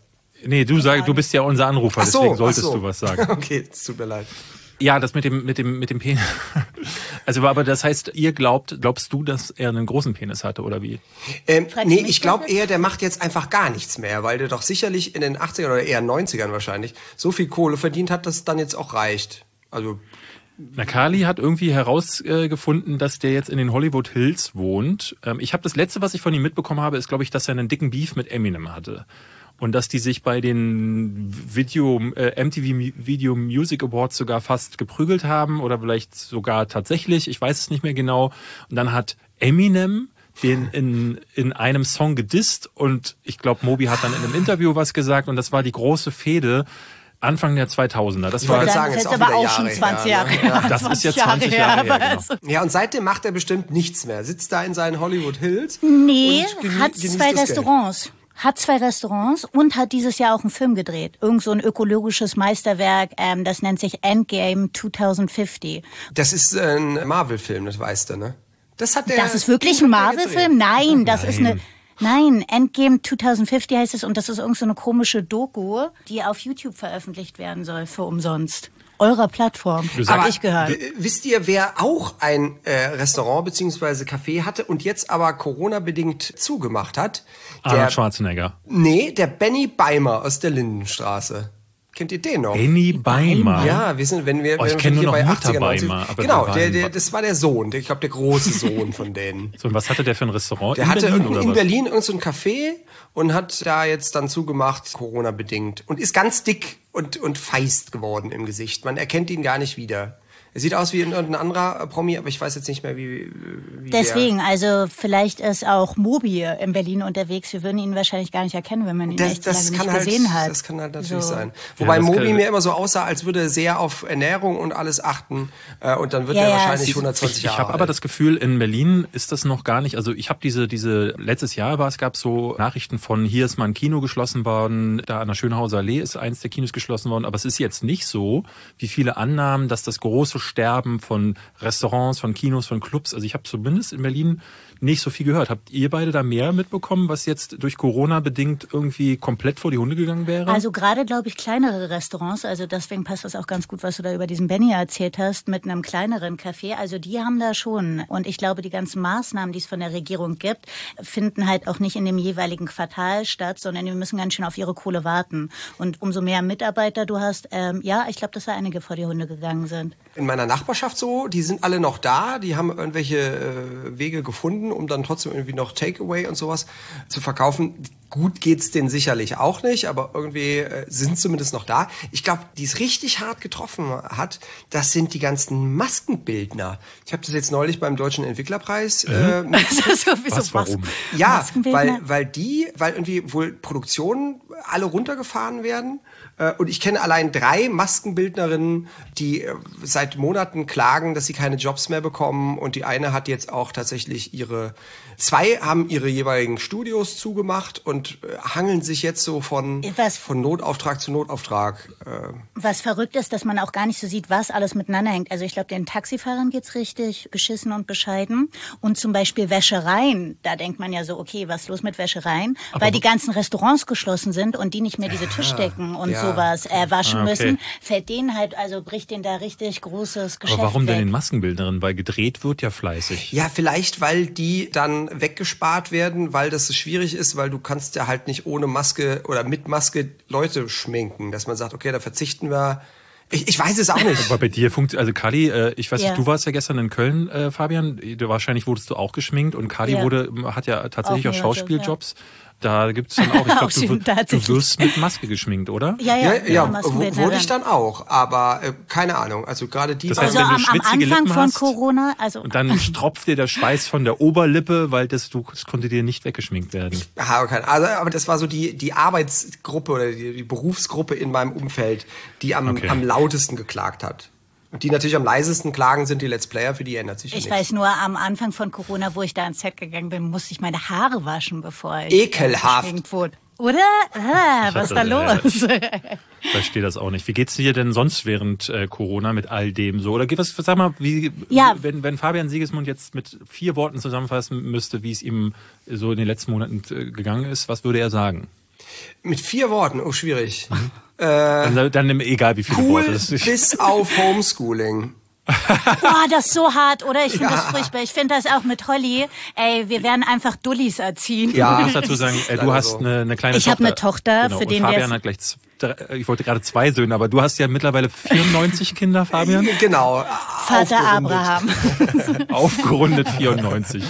Nee, du sag, du bist ja unser Anrufer, Ach so, deswegen ach solltest so. du was sagen. Okay, es tut mir leid. Ja, das mit dem mit dem mit dem Penis. Also aber das heißt, ihr glaubt, glaubst du, dass er einen großen Penis hatte oder wie? Ähm, nee, ich glaube eher, der macht jetzt einfach gar nichts mehr, weil der doch sicherlich in den 80ern oder eher 90ern wahrscheinlich so viel Kohle verdient hat, dass es dann jetzt auch reicht. Also Na, Kali hat irgendwie herausgefunden, dass der jetzt in den Hollywood Hills wohnt. Ähm, ich habe das letzte, was ich von ihm mitbekommen habe, ist, glaube ich, dass er einen dicken Beef mit Eminem hatte. Und dass die sich bei den Video, äh, MTV Video Music Awards sogar fast geprügelt haben oder vielleicht sogar tatsächlich, ich weiß es nicht mehr genau. Und dann hat Eminem den in, in einem Song gedisst und ich glaube, Moby hat dann in einem Interview was gesagt und das war die große Fehde Anfang der 2000er. Das war wollte Dann sagen, ist ist jetzt auch aber auch schon Jahre 20 her, Jahre ne? her. Ja. Das ist jetzt 20 Jahre her, genau. Ja, und seitdem macht er bestimmt nichts mehr. Sitzt da in seinen Hollywood Hills. Nee, hat zwei das Geld. Restaurants. Hat zwei Restaurants und hat dieses Jahr auch einen Film gedreht. Irgend so ein ökologisches Meisterwerk, ähm, das nennt sich Endgame 2050. Das ist ein Marvel-Film, das weißt du, ne? Das hat der. Das ist wirklich ein Marvel-Film? Nein, das ist eine. Nein, Endgame 2050 heißt es und das ist irgend so eine komische Doku, die auf YouTube veröffentlicht werden soll für umsonst. Eurer Plattform. Du Hab sagst- ich gehört. Wisst ihr, wer auch ein äh, Restaurant beziehungsweise Café hatte und jetzt aber Corona-bedingt zugemacht hat? Der, Arnold Schwarzenegger. nee, der Benny Beimer aus der Lindenstraße. Kennt ihr den noch? Benny Beimer. Ja, wir sind, wenn wir, Oh, ich wenn wir kenn hier nur noch bei Mutter 80er, 90er Beimer, aber Genau, der der, das war der Sohn, der, ich glaube der große Sohn von denen. So, und was hatte der für ein Restaurant? Der in hatte Berlin, in was? Berlin irgendein so ein Café und hat da jetzt dann zugemacht, Corona bedingt. Und ist ganz dick und, und feist geworden im Gesicht. Man erkennt ihn gar nicht wieder. Er sieht aus wie irgendein anderer äh, Promi, aber ich weiß jetzt nicht mehr, wie, wie Deswegen, also vielleicht ist auch Mobi in Berlin unterwegs. Wir würden ihn wahrscheinlich gar nicht erkennen, wenn man ihn. Das, echt so das, lange kann nicht halt, gesehen hat. das kann halt natürlich So. sein. Wobei das Mobi kann- mir immer so aussah, als würde er sehr auf Ernährung und alles achten. Äh, und dann wird Ja, er ja, wahrscheinlich es- 120 Ich Jahre habe aber das Gefühl, in Berlin ist das noch gar nicht. Also ich habe diese diese letztes Jahr war es gab so Nachrichten von hier ist mal ein Kino geschlossen worden, da an der Schönhauser Allee ist eins der Kinos geschlossen worden. Aber es ist jetzt nicht so, wie viele annahmen, dass das große Sterben von Restaurants, von Kinos, von Clubs. Also ich habe zumindest in Berlin nicht so viel gehört. Habt ihr beide da mehr mitbekommen, was jetzt durch Corona bedingt irgendwie komplett vor die Hunde gegangen wäre? Also gerade, glaube ich, kleinere Restaurants, also deswegen passt das auch ganz gut, was du da über diesen Benny erzählt hast, mit einem kleineren Café. Also die haben da schon. Und ich glaube, die ganzen Maßnahmen, die es von der Regierung gibt, finden halt auch nicht in dem jeweiligen Quartal statt, sondern die müssen ganz schön auf ihre Kohle warten. Und umso mehr Mitarbeiter du hast, ähm, ja, ich glaube, dass da einige vor die Hunde gegangen sind. in meiner Nachbarschaft so, die sind alle noch da, die haben irgendwelche äh, Wege gefunden, um dann trotzdem irgendwie noch Takeaway und sowas zu verkaufen. Gut geht's denen sicherlich auch nicht, aber irgendwie äh, sind zumindest noch da. Ich glaube, die es richtig hart getroffen hat, das sind die ganzen Maskenbildner. Ich habe das jetzt neulich beim Deutschen Entwicklerpreis äh, Also sowieso Was, warum? ja, weil, weil die, weil irgendwie wohl Produktionen alle runtergefahren werden. Äh, Und ich kenne allein drei Maskenbildnerinnen, die äh, seit Monaten klagen, dass sie keine Jobs mehr bekommen. Und die eine hat jetzt auch tatsächlich ihre, zwei haben ihre jeweiligen Studios zugemacht und äh, hangeln sich jetzt so von, Was- von Notauftrag zu Notauftrag. Äh, Was verrückt ist, dass man auch gar nicht so sieht, was alles miteinander hängt. Also ich glaube, den Taxifahrern geht's richtig beschissen und bescheiden. Und zum Beispiel Wäschereien, da denkt man ja so, okay, was ist los mit Wäschereien? Weil die ganzen Restaurants geschlossen sind und die nicht mehr diese Tischdecken und ja. sowas äh, waschen Ah, okay. müssen, fällt denen halt, also bricht denen da richtig großes Geschäft aber warum denn weg. den Maskenbildnerin? Weil gedreht wird ja fleißig. Ja, vielleicht, weil die dann weggespart werden, weil das so schwierig ist, weil du kannst ja halt nicht ohne Maske oder mit Maske Leute schminken, dass man sagt, okay, da verzichten wir. Ich, ich weiß es auch nicht. Aber bei dir funktioniert, also Kali, äh, ich weiß Ja. nicht, du warst ja gestern in Köln, äh, Fabian, du, wahrscheinlich wurdest du auch geschminkt und Kali Ja. wurde, hat ja tatsächlich auch, Auch Schauspieljobs. Da gibt's dann auch, ich glaube, du, du wirst mit Maske geschminkt, oder? ja, Ja, ja, ja, wurde ich dann auch, aber äh, keine Ahnung. Also gerade die Das Also heißt, wenn du am, am schwitzige Anfang Lippen von hast Corona, also Und dann tropft dir der Schweiß von der Oberlippe, weil das, du, das konnte dir nicht weggeschminkt werden. Aha, keine, also, aber das war so die, die Arbeitsgruppe oder die, die Berufsgruppe in meinem Umfeld, die am, Okay. am lautesten geklagt hat. Und die natürlich am leisesten klagen, sind die Let's Player, für die ändert sich ja Ich nichts. weiß nur, am Anfang von Corona, wo ich da ins Set gegangen bin, musste ich meine Haare waschen, bevor ich Ekelhaft. äh, geschminkt wurde. Oder? Ah, was ist da los? Ich verstehe das auch nicht. Wie geht's dir denn sonst während äh, Corona mit all dem so? Oder geht was, sag mal, wie, Ja. wenn, wenn Fabian Siegesmund jetzt mit vier Worten zusammenfassen müsste, wie es ihm so in den letzten Monaten äh, gegangen ist, was würde er sagen? Mit vier Worten, oh schwierig. Dann, dann egal wie viele Cool Worte. Das ist, bis auf Homeschooling. Boah, das ist so hart, oder? Ich finde das furchtbar. Ich finde das auch mit Holly. Ey, wir werden einfach Dullis erziehen. Ja. Ich muss dazu sagen, äh, du hast eine, eine kleine Ich Tochter. hab eine Tochter, genau. für und den wir Fabian hat gleich, z- drei- ich wollte gerade zwei Söhne, aber du hast ja mittlerweile 94 Kinder, Fabian. Genau. Vater aufgerundet. Abraham. Aufgerundet 94.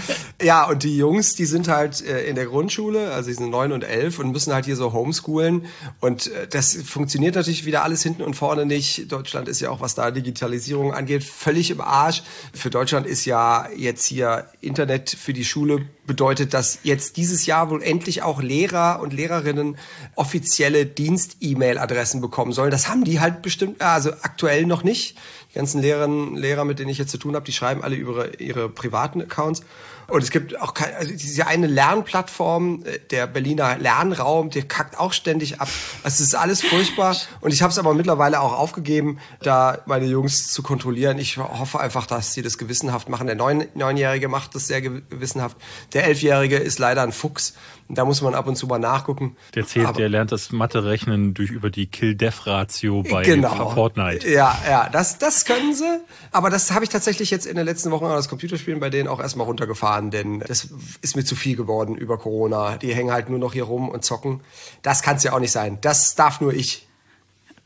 Ja, und die Jungs, die sind halt äh, in der Grundschule, also die sind neun und elf und müssen halt hier so homeschoolen. Und äh, das funktioniert natürlich wieder alles hinten und vorne nicht. Deutschland ist ja auch, was da Digitalisierung angeht, völlig im Arsch. Für Deutschland ist ja jetzt hier Internet für die Schule bedeutet, dass jetzt dieses Jahr wohl endlich auch Lehrer und Lehrerinnen offizielle Dienst-E-Mail-Adressen bekommen sollen. Das haben die halt bestimmt, also aktuell noch nicht. Die ganzen Lehrerinnen, Lehrer, mit denen ich jetzt zu tun habe, die schreiben alle über ihre privaten Accounts. Und es gibt auch kein, also diese eine Lernplattform, äh, der Berliner Lernraum, der kackt auch ständig ab. Also es ist alles furchtbar. Und ich habe es aber mittlerweile auch aufgegeben, da meine Jungs zu kontrollieren. Ich hoffe einfach, dass sie das gewissenhaft machen. Der Neun Neunjährige macht das sehr gewissenhaft. Der Elfjährige ist leider ein Fuchs. Da muss man ab und zu mal nachgucken. Der zählt, Aber- der lernt das Mathe-Rechnen durch über die Kill-Death-Ratio bei genau. Fortnite. Ja, ja, das, das können sie. Aber das habe ich tatsächlich jetzt in den letzten Wochen an das Computerspielen bei denen auch erstmal runtergefahren, denn das ist mir zu viel geworden über Corona. Die hängen halt nur noch hier rum und zocken. Das kann es ja auch nicht sein. Das darf nur ich.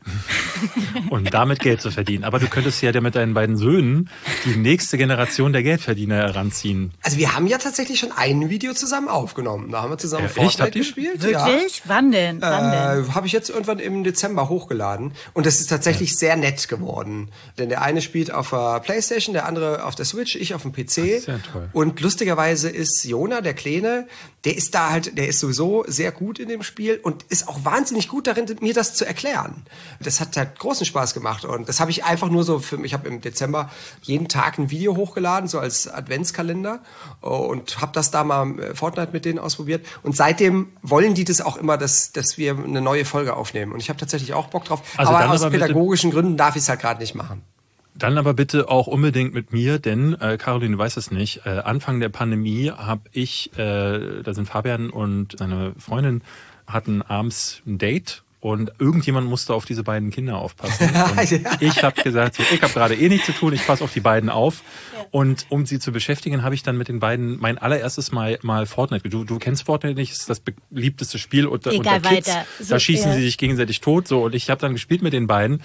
und damit Geld zu verdienen. Aber du könntest ja mit deinen beiden Söhnen die nächste Generation der Geldverdiener heranziehen. Also wir haben ja tatsächlich schon ein Video zusammen aufgenommen. Da haben wir zusammen Ja, echt? Fortnite gespielt. Wirklich? Wann denn? Wann denn? Äh, habe ich jetzt irgendwann im Dezember hochgeladen und das ist tatsächlich sehr nett geworden. Denn der eine spielt auf der Playstation, der andere auf der Switch, ich auf dem PC. sehr toll. Und lustigerweise ist Jona, der Kleine, der ist da halt, der ist sowieso sehr gut in dem Spiel und ist auch wahnsinnig gut darin, mir das zu erklären. Das hat halt großen Spaß gemacht und das habe ich einfach nur so für mich. Ich habe im Dezember jeden Tag ein Video hochgeladen, so als Adventskalender und habe das da mal äh, Fortnite mit denen ausprobiert. Und seitdem wollen die das auch immer, dass, dass wir eine neue Folge aufnehmen. Und ich habe tatsächlich auch Bock drauf. Also aber aus aber pädagogischen Gründen darf ich es halt gerade nicht machen. Dann aber bitte auch unbedingt mit mir, denn äh, Caroline weiß es nicht. Äh, Anfang der Pandemie habe ich, äh, da sind Fabian und seine Freundin hatten abends ein Date und irgendjemand musste auf diese beiden Kinder aufpassen. Und. Ich habe gesagt, so, ich habe gerade eh nichts zu tun, ich passe auf die beiden auf. Und um sie zu beschäftigen, habe ich dann mit den beiden mein allererstes Mal mal Fortnite. Du, du kennst Fortnite nicht, ist das beliebteste Spiel unter, Egal, unter Kids. weiter. So, da schießen ja. sie sich gegenseitig tot. So und ich habe dann gespielt mit den beiden.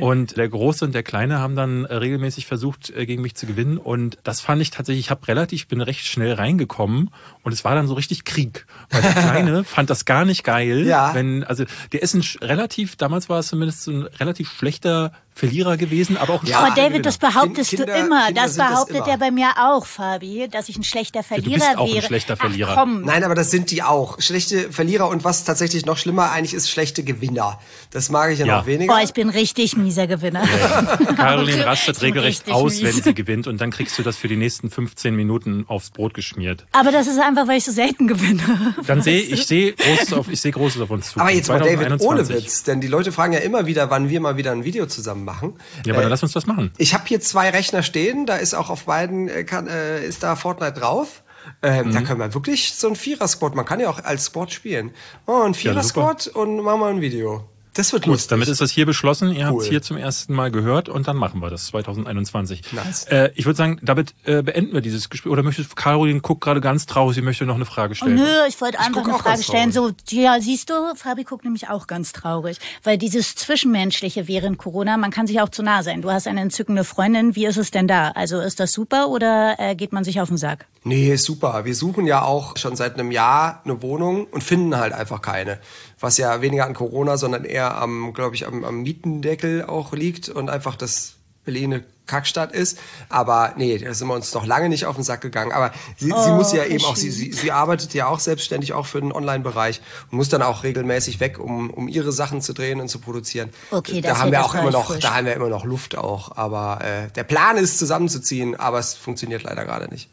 Und der Große und der Kleine haben dann äh, regelmäßig versucht, äh, gegen mich zu gewinnen. Und das fand ich tatsächlich, ich habe relativ, bin recht schnell reingekommen und es war dann so richtig Krieg. Weil der Kleine fand das gar nicht geil. Ja. Wenn, also der ist ein sch- relativ, damals war es zumindest ein relativ schlechter Verlierer gewesen, aber auch ein Ja, Aber David, das Gewinner. behauptest Kinder- du immer. Kinder das das behauptet immer. er bei mir auch, Fabi, dass ich ein schlechter Verlierer bist auch ein wäre. schlechter Verlierer. Ach, komm. Nein, aber das sind die auch. Schlechte Verlierer und was tatsächlich noch schlimmer eigentlich ist, schlechte Gewinner. Das mag ich ja, Ja. noch weniger. Boah, ich bin richtig mieser Gewinner. Caroline rastet regelrecht aus, wenn mies. sie gewinnt und dann kriegst du das für die nächsten 15 Minuten aufs Brot geschmiert. Aber das ist einfach, weil ich so selten gewinne. Dann sehe ich sehe Großes auf ich sehe Großes auf uns zu. aber jetzt mal David, ohne 2021. Witz, denn die Leute fragen ja immer wieder, wann wir mal wieder ein Video zusammen machen. Ja, aber Äh, dann lass uns das machen. Ich habe hier zwei Rechner stehen, da ist auch auf beiden äh, kann, äh, ist da Fortnite drauf. Ähm, Mhm. Da können wir wirklich so ein Vierer-Squad, man kann ja auch als Squad spielen. Oh, ein. Vierer-Squad und machen wir ein Video. Das wird Gut, lustig. damit ist das hier beschlossen. Ihr habt Cool. es hier zum ersten Mal gehört und dann machen wir das 2021. Nice. Äh, ich würde sagen, damit äh, beenden wir dieses Gespräch. Oder möchtest Caroline guckt gerade ganz traurig, sie möchte noch eine Frage Oh, stellen. nö, ich wollte einfach eine Frage stellen. So, ja, siehst du, Fabi guckt nämlich auch ganz traurig. Weil dieses Zwischenmenschliche während Corona, man kann sich auch zu nah sein. Du hast eine entzückende Freundin. Wie ist es denn da? Also ist das super oder äh, geht man sich auf den Sack? Nee, ist super. Wir suchen ja auch schon seit einem Jahr eine Wohnung und finden halt einfach keine. Was ja weniger an Corona, sondern eher am, glaube ich, am, am Mietendeckel auch liegt und einfach das Berlin eine Kackstadt ist. Aber nee, da sind wir uns noch lange nicht auf den Sack gegangen. Aber sie, sie muss ja eben auch, sie, sie, sie arbeitet ja auch selbstständig auch für den Online-Bereich und muss dann auch regelmäßig weg, um, um ihre Sachen zu drehen und zu produzieren. Okay, da das haben wir auch immer noch, frisch. da haben wir immer noch Luft auch. Aber äh, der Plan ist zusammenzuziehen, aber es funktioniert leider gerade nicht.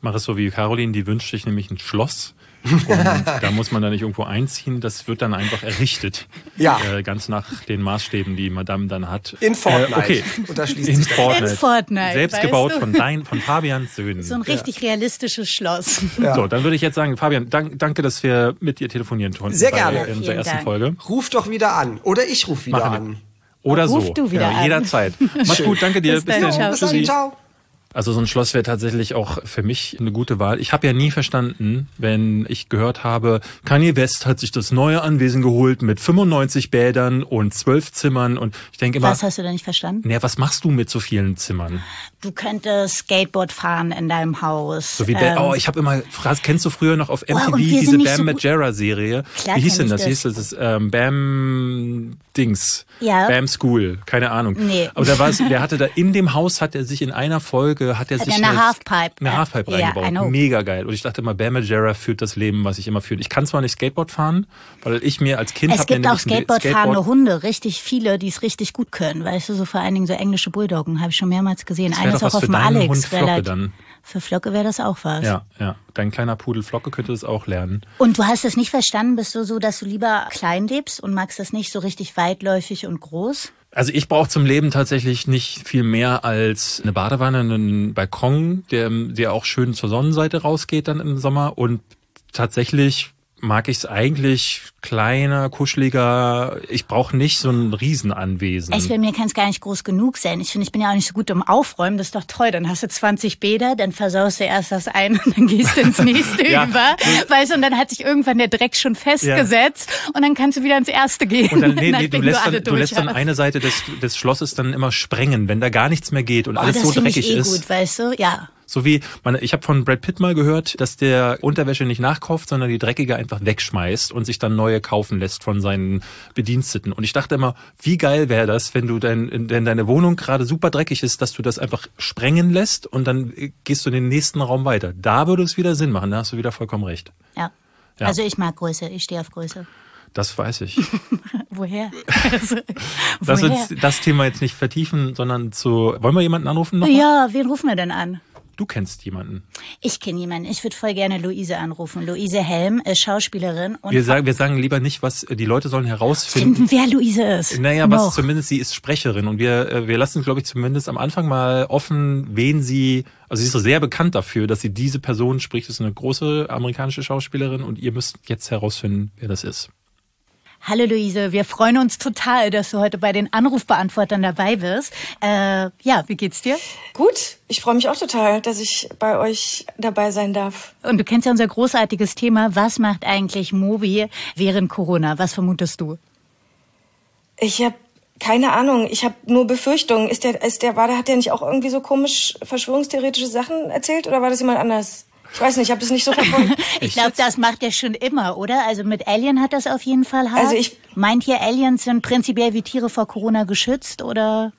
Mach es so wie Caroline, die wünscht sich nämlich ein Schloss. Und da muss man da nicht irgendwo einziehen, das wird dann einfach errichtet. Ja. Äh, ganz nach den Maßstäben, die Madame dann hat. In Fortnite. Äh, okay. Und da schließt In sich Fortnite. In Fortnite, Selbst gebaut du? von dein, von Fabians Söhnen. So ein richtig realistisches Schloss. So, dann würde ich jetzt sagen, Fabian, dank, danke, dass wir mit dir telefonieren konnten. Sehr bei gerne. unserer Vielen ersten Dank. Folge. Ruf doch wieder an. Oder ich ruf wieder wir. an. Oder Ruf so. du wieder genau, an. Jederzeit. Mach's gut, danke dir. Bis dann, ciao. Bis dann, ciao. Also so ein Schloss wäre tatsächlich auch für mich eine gute Wahl. Ich habe ja nie verstanden, wenn ich gehört habe, Kanye West hat sich das neue Anwesen geholt mit 95 Bädern und 12 Zimmern und ich denke immer, Was hast du denn nicht verstanden? naja, was machst du mit so vielen Zimmern? Du könntest Skateboard fahren in deinem Haus. So wie Ähm, Bam, oh, ich habe immer, kennst du früher noch auf MTV wir diese Bam so Majera Serie? Klar Wie hieß denn ich das? Hieß das, das ähm, Bam Dings. Ja. Bam School, keine Ahnung. Nee. Aber da war es, der hatte da in dem Haus hat er sich in einer Folge hat er sich eine Halfpipe. eine Halfpipe I reingebaut. Mega geil. Und ich dachte immer, Bam Majera führt das Leben, was ich immer führe. Ich kann zwar nicht Skateboard fahren, weil ich mir als Kind Es gibt auch Skateboardfahrende Hunde, richtig viele, die es richtig gut können. Weißt du, so vor allen Dingen so englische Bulldoggen, habe ich schon mehrmals gesehen. doch auch auf dem Alex. Hund dann. Für Flocke wäre das auch was. Ja, ja. Dein kleiner Pudel Flocke könnte das auch lernen. Und du hast es nicht verstanden, bist du so, dass du lieber klein lebst und magst das nicht so richtig weitläufig und groß? Also ich brauche zum Leben tatsächlich nicht viel mehr als eine Badewanne, einen Balkon, der, der auch schön zur Sonnenseite rausgeht dann im Sommer. Und tatsächlich mag ich es eigentlich kleiner, kuscheliger. Ich brauche nicht so ein Riesenanwesen. Es bei mir kann es gar nicht groß genug sein. Ich finde, ich bin ja auch nicht so gut im Aufräumen. Das ist doch toll. Dann hast du 20 Bäder, dann versaust du erst das eine und dann gehst du ins nächste Ja. über. Weißt du, und dann hat sich irgendwann der Dreck schon festgesetzt und dann kannst du wieder ins erste gehen. Und dann, nee, nee, du lässt alle dann, du lässt dann eine Seite des, des Schlosses dann immer sprengen, wenn da gar nichts mehr geht und hast. alles oh, so dreckig ich eh ist. gut, weißt du? Ja. So wie, meine, ich habe von Brad Pitt mal gehört, dass der Unterwäsche nicht nachkauft, sondern die dreckige einfach wegschmeißt und sich dann neue kaufen lässt von seinen Bediensteten. Und ich dachte immer, wie geil wäre das, wenn du dein, wenn deine Wohnung gerade super dreckig ist, dass du das einfach sprengen lässt und dann äh, gehst du in den nächsten Raum weiter. Da würde es wieder Sinn machen, da hast du wieder vollkommen recht. Ja. Ja. Also ich mag Größe, ich stehe auf Größe. Das weiß ich. Woher? Also, Lass woher? uns das Thema jetzt nicht vertiefen, sondern zu. Wollen wir jemanden anrufen noch? Ja, wen rufen wir denn an? Du kennst jemanden. Ich kenne jemanden. Ich würde voll gerne Luise anrufen. Luise Helm ist Schauspielerin und Wir sagen, wir sagen lieber nicht, was die Leute sollen herausfinden. finden, wer Luise ist. Naja, was Noch. zumindest sie ist Sprecherin und wir, äh, wir lassen, glaube ich, zumindest am Anfang mal offen, wen sie, also sie ist so sehr bekannt dafür, dass sie diese Person spricht, ist eine große amerikanische Schauspielerin und ihr müsst jetzt herausfinden, wer das ist. Hallo Luise, wir freuen uns total, dass du heute bei den Anrufbeantwortern dabei bist. Äh, ja, wie geht's dir? Gut, ich freue mich auch total, dass ich bei euch dabei sein darf. Und du kennst ja unser großartiges Thema. Was macht eigentlich Mobi während Corona? Was vermutest du? Ich habe keine Ahnung, ich habe nur Befürchtungen. Ist der, ist der, war der, hat der nicht auch irgendwie so komisch verschwörungstheoretische Sachen erzählt oder war das jemand anders? Ich weiß nicht, ich habe das nicht so verfolgt. Ich glaube, das macht er schon immer, oder? Also mit Alien hat das auf jeden Fall hart. Also ich- Meint ihr, Aliens sind prinzipiell wie Tiere vor Corona geschützt oder?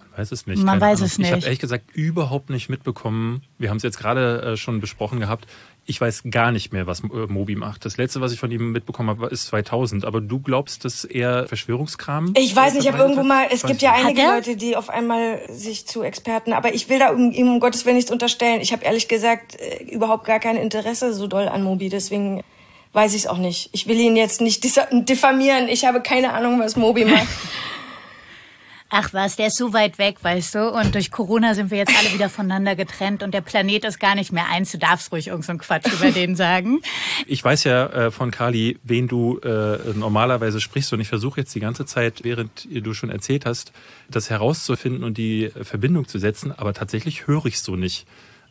Man weiß es nicht. Man keine weiß Ahnung. es Ich habe nicht. ehrlich gesagt überhaupt nicht mitbekommen. Wir haben es jetzt gerade äh, schon besprochen gehabt. Ich weiß gar nicht mehr, was äh, Mobi macht. Das letzte, was ich von ihm mitbekommen habe, ist 2000. Aber du glaubst, dass er Verschwörungskram? Ich weiß nicht, ich habe irgendwo mal, es Weiß gibt ja einige? Leute, die auf einmal sich zu Experten, aber ich will da um- ihm um Gottes Willen nichts unterstellen. Ich habe ehrlich gesagt äh, überhaupt gar kein Interesse so doll an Mobi, deswegen weiß ich es auch nicht. Ich will ihn jetzt nicht diffamieren. Ich habe keine Ahnung, was Mobi macht. Ach was, der ist so weit weg, weißt du? Und durch Corona sind wir jetzt alle wieder voneinander getrennt und der Planet ist gar nicht mehr eins. Du darfst ruhig irgend so Quatsch über den sagen. Ich weiß ja äh, von Kali, wen du äh, normalerweise sprichst und ich versuche jetzt die ganze Zeit, während du schon erzählt hast, das herauszufinden und die Verbindung zu setzen, aber tatsächlich höre ich so nicht.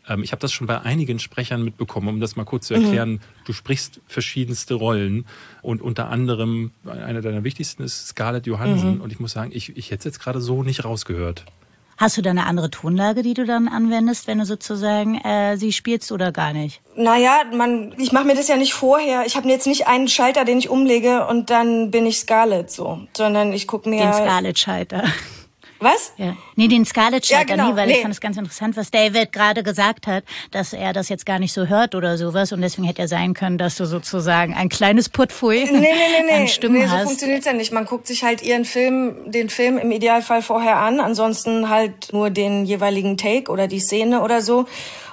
Ähm, ich habe das schon bei einigen Sprechern mitbekommen, um das mal kurz zu erklären. Du sprichst verschiedenste Rollen und unter anderem eine deiner wichtigsten ist Scarlett Johansson und ich muss sagen, ich, ich hätte es jetzt gerade so nicht rausgehört. Hast du da eine andere Tonlage, die du dann anwendest, wenn du sozusagen äh, sie spielst oder gar nicht? Naja, man, ich mache mir das ja nicht vorher. Ich habe jetzt nicht einen Schalter, den ich umlege und dann bin ich Scarlett so, sondern ich gucke mir Den Scarlett-Schalter. Was? Ja. Nee, den Scarlett-Schalter Ja, genau. nie, weil ich Nee. fand es ganz interessant, was David gerade gesagt hat, dass er das jetzt gar nicht so hört oder sowas und deswegen hätte ja sein können, dass du sozusagen ein kleines Putpfui Nee, nee, nee, nee. an Stimmen nee so hast. funktioniert's ja nicht. Man guckt sich halt ihren Film, den Film im Idealfall vorher an, ansonsten halt nur den jeweiligen Take oder die Szene oder so.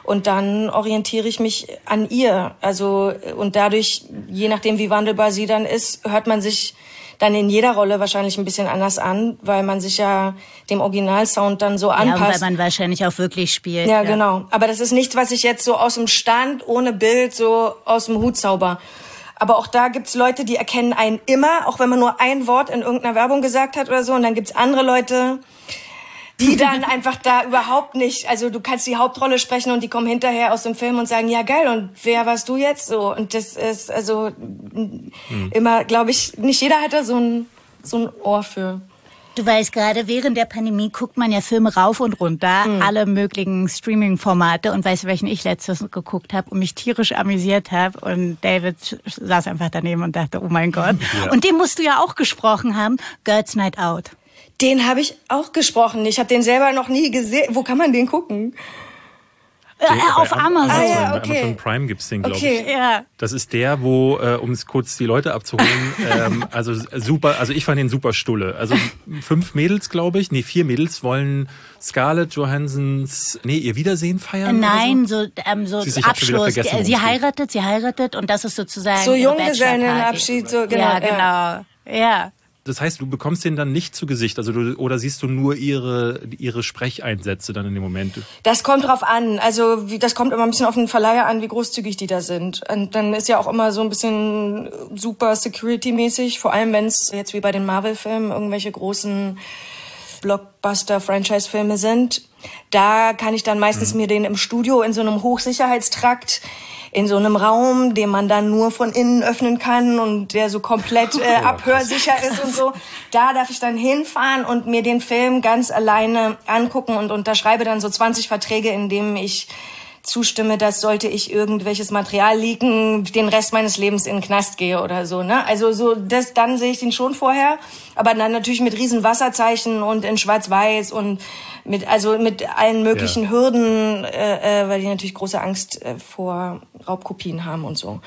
Und dann orientiere ich mich an ihr. Also, und dadurch, je nachdem wie wandelbar sie dann ist, hört man sich dann in jeder Rolle wahrscheinlich ein bisschen anders an, weil man sich ja dem Originalsound dann so ja, und weil anpasst. man wahrscheinlich auch wirklich spielt. Ja, genau. Aber das ist nichts, was ich jetzt so aus dem Stand, ohne Bild, so aus dem Hut zauber. Aber auch da gibt's Leute, die erkennen einen immer, auch wenn man nur ein Wort in irgendeiner Werbung gesagt hat oder so. Und dann gibt's andere Leute, die dann einfach da überhaupt nicht, also du kannst die Hauptrolle sprechen und die kommen hinterher aus dem Film und sagen, ja geil, und wer warst du jetzt so? Und das ist also immer, glaube ich, nicht jeder hat da so ein, so ein Ohr für. Du weißt, gerade während der Pandemie guckt man ja Filme rauf und runter, Hm. alle möglichen Streaming-Formate und weißt du, welchen ich letztes geguckt habe und mich tierisch amüsiert habe und David saß einfach daneben und dachte, oh mein Gott. Und den musst du ja auch gesprochen haben, Girls Night Out. Den habe ich auch gesprochen. Ich habe den selber noch nie gesehen. Wo kann man den gucken? Äh, auf Bei Amazon. Ah, ja, bei okay. Amazon Prime gibt's den, glaube Okay. ich. Ja. Das ist der, wo, äh, um es kurz die Leute abzuholen, ähm, also super, also ich fand den super stulle. Also fünf Mädels, glaube ich, nee, vier Mädels wollen Scarlett Johansons, nee, ihr Wiedersehen feiern? Nein, so? so, ähm, so wieder Abschluss. sie geht. heiratet, sie heiratet und das ist sozusagen So Junggesellenabschied, so, genau, Ja, ja. genau. Ja. Das heißt, du bekommst den dann nicht zu Gesicht, also du, oder siehst du nur ihre ihre Sprecheinsätze dann in dem Moment? Das kommt drauf an. Also wie, das kommt immer ein bisschen auf den Verleiher an, wie großzügig die da sind. Und dann ist ja auch immer so ein bisschen super Security-mäßig, vor allem wenn es jetzt wie bei den Marvel-Filmen irgendwelche großen Blockbuster-Franchise-Filme sind. Da kann ich dann meistens mhm. mir den im Studio in so einem Hochsicherheitstrakt in so einem Raum, den man dann nur von innen öffnen kann und der so komplett äh, abhörsicher ist und so. Da darf ich dann hinfahren und mir den Film ganz alleine angucken und unterschreibe dann so 20 Verträge, in denen ich zustimme, dass sollte ich irgendwelches Material liegen, den Rest meines Lebens in den Knast gehe oder so. Ne? Also so das, dann sehe ich den schon vorher, aber dann natürlich mit riesen Wasserzeichen und in Schwarz-Weiß und mit also mit allen möglichen ja. Hürden, äh, äh, weil die natürlich große Angst äh, vor Raubkopien haben und so.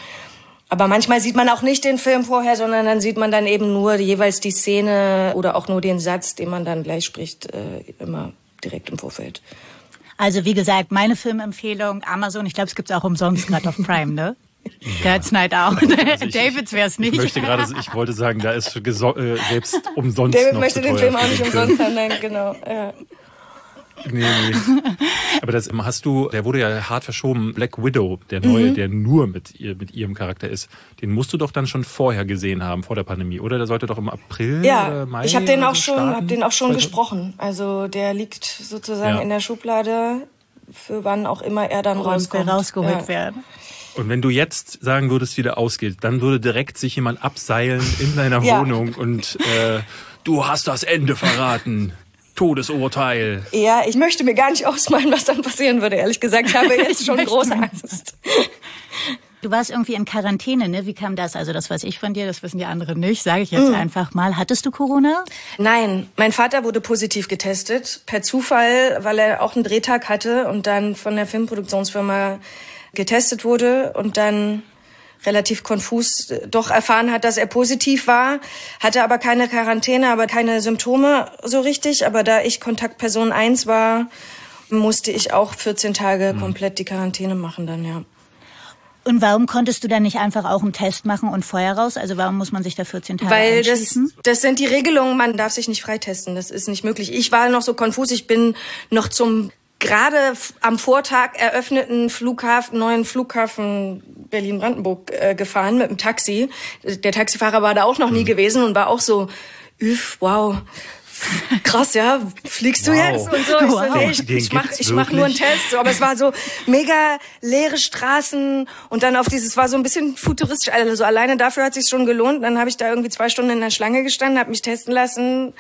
Aber manchmal sieht man auch nicht den Film vorher, sondern dann sieht man dann eben nur jeweils die Szene oder auch nur den Satz, den man dann gleich spricht, äh, immer direkt im Vorfeld. Also wie gesagt, meine Filmempfehlung, Amazon, ich glaube, es gibt es auch umsonst gerade auf Prime, ne? Ja. God's Night Out. Also Davids wäre es nicht. Ich möchte gerade, ich wollte sagen, da ist äh, selbst umsonst. David möchte den Film auch nicht umsonst haben, nein, genau. Ja. Nee, nee. Aber das hast du, der wurde ja hart verschoben. Black Widow, der neue, mhm. der nur mit ihr, mit ihrem Charakter ist, den musst du doch dann schon vorher gesehen haben, vor der Pandemie, oder? Der sollte doch im April ja, oder Mai. Ich habe den auch schon, hab den auch schon gesprochen. Also der liegt sozusagen ja. in der Schublade, für wann auch immer er dann rauskommt. rausgeholt ja. werden. Und wenn du jetzt sagen würdest, wie der ausgeht, dann würde direkt sich jemand abseilen in deiner ja. Wohnung und äh, du hast das Ende verraten. Todesurteil. Ja, ich möchte mir gar nicht ausmalen, was dann passieren würde, ehrlich gesagt. Ich habe jetzt schon große Angst. Du warst irgendwie in Quarantäne, ne? Wie kam das? Also das weiß ich von dir, das wissen die anderen nicht. Sage ich jetzt mm. einfach mal. Hattest du Corona? Nein, mein Vater wurde positiv getestet per Zufall, weil er auch einen Drehtag hatte und dann von der Filmproduktionsfirma getestet wurde und dann relativ konfus äh, doch erfahren hat, dass er positiv war, hatte aber keine Quarantäne, aber keine Symptome so richtig. Aber da ich Kontaktperson 1 war, musste ich auch 14 Tage mhm. komplett die Quarantäne machen dann, ja. Und warum konntest du dann nicht einfach auch einen Test machen und vorher raus? Also warum muss man sich da 14 Tage Weil das, das sind die Regelungen, man darf sich nicht freitesten. Das ist nicht möglich. Ich war noch so konfus, ich bin noch zum gerade am Vortag eröffneten Flughafen, neuen Flughafen Berlin-Brandenburg äh, gefahren mit dem Taxi. Der Taxifahrer war da auch noch nie mhm. gewesen und war auch so, üff, wow. Krass, ja, fliegst du wow. jetzt und so. Ich, wow. so, nee, ich, ich mach, ich mach nur einen Test. So, aber es war so mega leere Straßen und dann auf dieses war so ein bisschen futuristisch. Also alleine dafür hat sich schon gelohnt. Dann habe ich da irgendwie zwei Stunden in der Schlange gestanden, habe mich testen lassen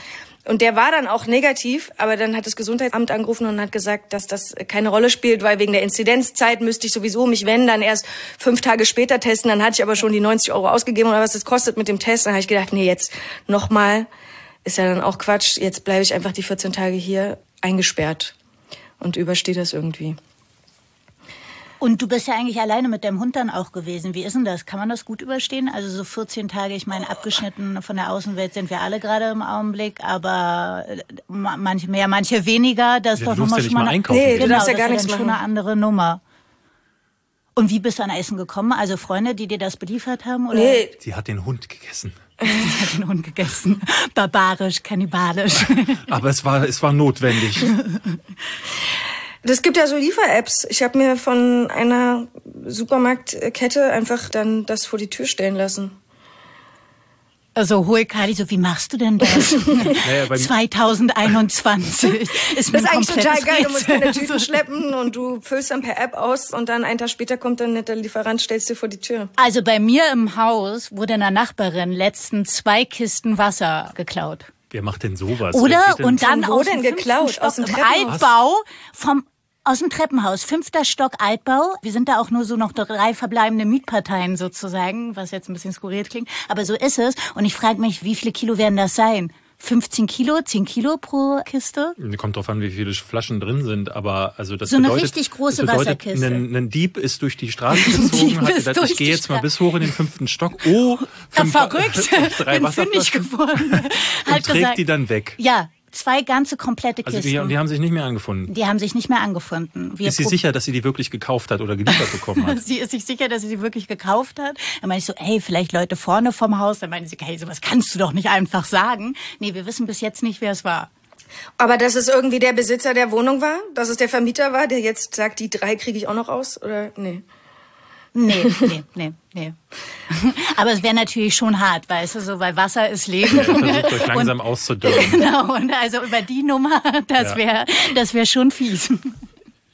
und der war dann auch negativ, aber dann hat das Gesundheitsamt angerufen und hat gesagt, dass das keine Rolle spielt, weil wegen der Inzidenzzeit müsste ich sowieso mich, wenn, dann erst fünf Tage später testen. Dann hatte ich aber schon die 90 Euro ausgegeben oder was das kostet mit dem Test. Dann habe ich gedacht, nee, jetzt nochmal. Ist ja dann auch Quatsch. Jetzt bleibe ich einfach die 14 Tage hier eingesperrt und überstehe das irgendwie. Und du bist ja eigentlich alleine mit deinem Hund dann auch gewesen. Wie ist denn das? Kann man das gut überstehen? Also so 14 Tage, ich meine, abgeschnitten von der Außenwelt sind wir alle gerade im Augenblick, aber äh, manche mehr, manche weniger. Das ist ja, doch nochmal schon mal eine, nee, genau, das ist ja gar nichts schon eine andere Nummer. Und wie bist du an Essen gekommen? Also Freunde, die dir das beliefert haben? Oder? Nee. Sie hat den Hund gegessen. Sie hat den Hund gegessen. Barbarisch, kannibalisch. Aber es war, es war notwendig. Das gibt ja so Liefer-Apps. Ich habe mir von einer Supermarktkette einfach dann das vor die Tür stellen lassen. Also hohe Kali, so wie machst du denn das? naja, 2021 ist Das ist eigentlich total geil. Du musst deine Tüten schleppen und du füllst dann per App aus und dann einen Tag später kommt dann der Lieferant, stellst dir vor die Tür. Also bei mir im Haus wurde einer Nachbarin letzten zwei Kisten Wasser geklaut. Wer macht denn sowas? Oder? Und dann aus dem geklaut? Aus dem Altbau vom aus dem Treppenhaus, fünfter Stock Altbau. Wir sind da auch nur so noch drei verbleibende Mietparteien sozusagen, was jetzt ein bisschen skurriert klingt. Aber so ist es. Und ich frage mich, wie viele Kilo werden das sein? 15 Kilo, 10 Kilo pro Kiste? Kommt drauf an, wie viele Flaschen drin sind, aber also das so bedeutet, eine richtig große bedeutet, Wasserkiste. Ein, ein Dieb ist durch die Straße gezogen, hat gesagt, ich gehe jetzt mal bis hoch in den fünften Stock. Oh, fünf, ja, verrückt, drei bin fündig geworden. und trägt gesagt, die dann weg. Ja, zwei ganze komplette Also Kisten. die, die haben sich nicht mehr angefunden. Die haben sich nicht mehr angefunden. Wir Ist sie sicher, dass sie die wirklich gekauft hat oder geliefert bekommen hat? Sie ist sich sicher, dass sie sie wirklich gekauft hat. Dann meine ich so, hey, vielleicht Leute vorne vom Haus. Dann meine sie, hey, sowas kannst du doch nicht einfach sagen. Nee, wir wissen bis jetzt nicht, wer es war. Aber dass es irgendwie der Besitzer der Wohnung war? Dass es der Vermieter war, der jetzt sagt, die drei kriege ich auch noch raus? Oder nee? Nee, nee, nee, nee. Aber es wäre natürlich schon hart, weißt du, so, weil Wasser ist Leben. Versucht euch langsam auszudörren. Genau, und also über die Nummer, das Ja. wäre das wär schon fies.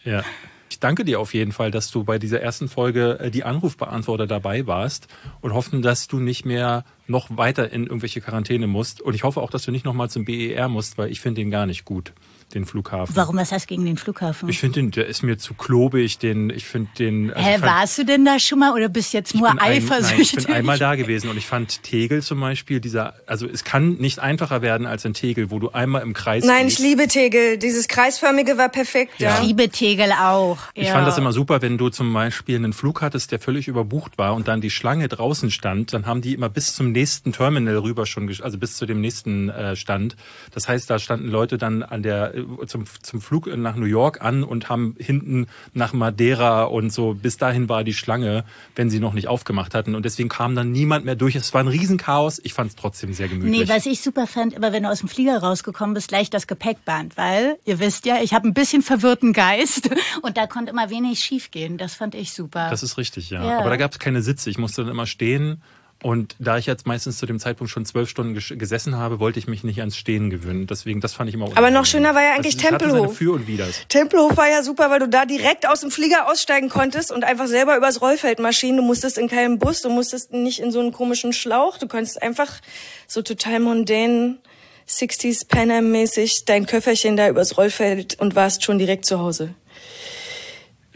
Ja. Ich danke dir auf jeden Fall, dass du bei dieser ersten Folge äh, die Anrufbeantworter dabei warst und hoffen, dass du nicht mehr noch weiter in irgendwelche Quarantäne musst. Und ich hoffe auch, dass du nicht nochmal zum BER musst, weil ich finde den gar nicht gut, den Flughafen. Warum, was hast du gegen den Flughafen? Ich finde den, der ist mir zu klobig, den, ich finde den. also Hä, ich fand- warst du denn da schon mal oder bist jetzt ich nur bin ein- eifersüchtig? Nein, ich bin einmal da gewesen und ich fand Tegel zum Beispiel, dieser, also es kann nicht einfacher werden als ein Tegel, wo du einmal im Kreis Nein, ich gehst. liebe Tegel. Dieses kreisförmige war perfekt. Ja. Ich liebe Tegel auch. Ich ja. fand das immer super, wenn du zum Beispiel einen Flug hattest, der völlig überbucht war und dann die Schlange draußen stand, dann haben die immer bis zum nächsten Terminal rüber schon, also bis zu dem nächsten äh, Stand. Das heißt, da standen Leute dann an der zum, zum Flug nach New York an und haben hinten nach Madeira und so, bis dahin war die Schlange, wenn sie noch nicht aufgemacht hatten. Und deswegen kam dann niemand mehr durch. Es war ein Riesenchaos. Ich fand es trotzdem sehr gemütlich. Nee, was ich super fand, aber wenn du aus dem Flieger rausgekommen bist, gleich das Gepäckband, weil ihr wisst ja, ich habe ein bisschen verwirrten Geist und da konnte immer wenig schiefgehen. Das fand ich super. Das ist richtig, ja. Ja. Aber da gab es keine Sitze. Ich musste dann immer stehen. Und da ich jetzt meistens zu dem Zeitpunkt schon zwölf Stunden ges- gesessen habe, wollte ich mich nicht ans Stehen gewöhnen. Deswegen, das fand ich immer Aber noch unangenehm. schöner war ja eigentlich Also es hatte Tempelhof. Für und Widers. Tempelhof war ja super, weil du da direkt aus dem Flieger aussteigen konntest und einfach selber übers Rollfeld marschieren. Du musstest in keinem Bus, du musstest nicht in so einen komischen Schlauch. Du konntest einfach so total mondän 60s Pan Am mäßig dein Köfferchen da übers Rollfeld und warst schon direkt zu Hause.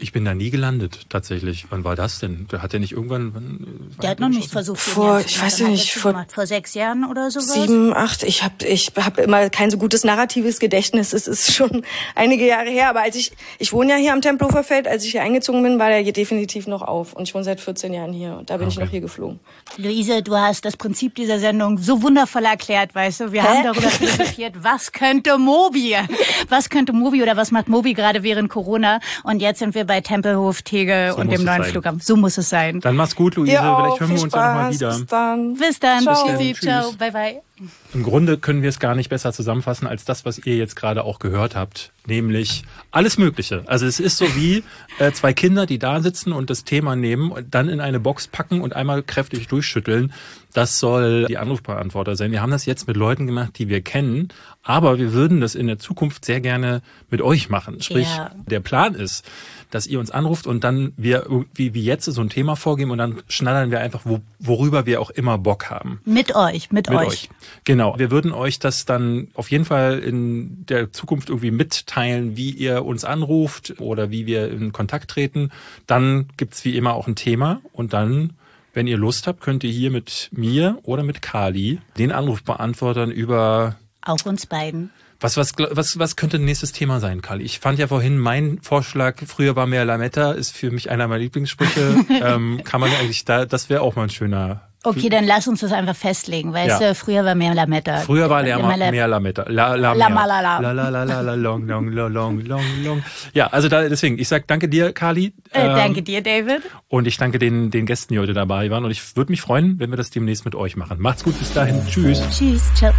Ich bin da nie gelandet, tatsächlich. Wann war das denn? Der hat ja nicht irgendwann. Wann, Der hat noch nicht versucht. Vor- ich weiß nicht, vor- gemacht? vor sechs Jahren oder sowas. Sieben, acht, ich habe ich hab immer kein so gutes narratives Gedächtnis. Es ist schon einige Jahre her. Aber als ich, ich wohne ja hier am Tempelhofer Feld, als ich hier eingezogen bin, war der hier definitiv noch auf. Und ich wohne seit 14 Jahren hier. Und da bin ich Okay. noch hier geflogen. Luise, du hast das Prinzip dieser Sendung so wundervoll erklärt, weißt du. Wir haben darüber philosophiert, was könnte Mobi? Was könnte Mobi oder was macht Mobi gerade während Corona? Und jetzt sind wir bei Tempelhof, Tegel und muss dem neuen sein. Flughafen. So muss es sein. Dann mach's gut, Luise. Ihr Vielleicht auch. hören Viel wir uns ja nochmal Spaß. wieder. Bis dann. Bis dann. Ciao. Tschüssi, Tschüss. ciao. Bye, bye. Im Grunde können wir es gar nicht besser zusammenfassen als das, was ihr jetzt gerade auch gehört habt, nämlich alles Mögliche. Also es ist so wie äh, zwei Kinder, die da sitzen und das Thema nehmen und dann in eine Box packen und einmal kräftig durchschütteln. Das soll die Anrufbeantworter sein. Wir haben das jetzt mit Leuten gemacht, die wir kennen, aber wir würden das in der Zukunft sehr gerne mit euch machen. Sprich, Ja. der Plan ist, dass ihr uns anruft und dann wir irgendwie wie jetzt so ein Thema vorgeben und dann schnattern wir einfach, wo, worüber wir auch immer Bock haben Mit euch, mit, mit euch. euch. Genau. Wir würden euch das dann auf jeden Fall in der Zukunft irgendwie mitteilen, wie ihr uns anruft oder wie wir in Kontakt treten. Dann gibt's wie immer auch ein Thema und dann, wenn ihr Lust habt, könnt ihr hier mit mir oder mit Kali den Anruf beantworten über Auch uns beiden. Was, was, was, was könnte nächstes Thema sein, Kali? Ich fand ja vorhin mein Vorschlag, früher war mehr Lametta, ist für mich einer meiner Lieblingssprüche. ähm, kann man eigentlich da, das wäre auch mal ein schöner. Okay, dann lass uns das einfach festlegen. Weißt Ja. du, früher war mehr Lametta. Früher war La- mehr Lametta. La, la, La, mehr. la, la. La, la, la, la, long, long, long, long, long. Ja, also da, deswegen, ich sag danke dir, Kali. Äh, Ähm, danke dir, David. Und ich danke den, den Gästen, die heute dabei waren. Und ich würde mich freuen, wenn wir das demnächst mit euch machen. Macht's gut, bis dahin. Tschüss. Tschüss, ciao.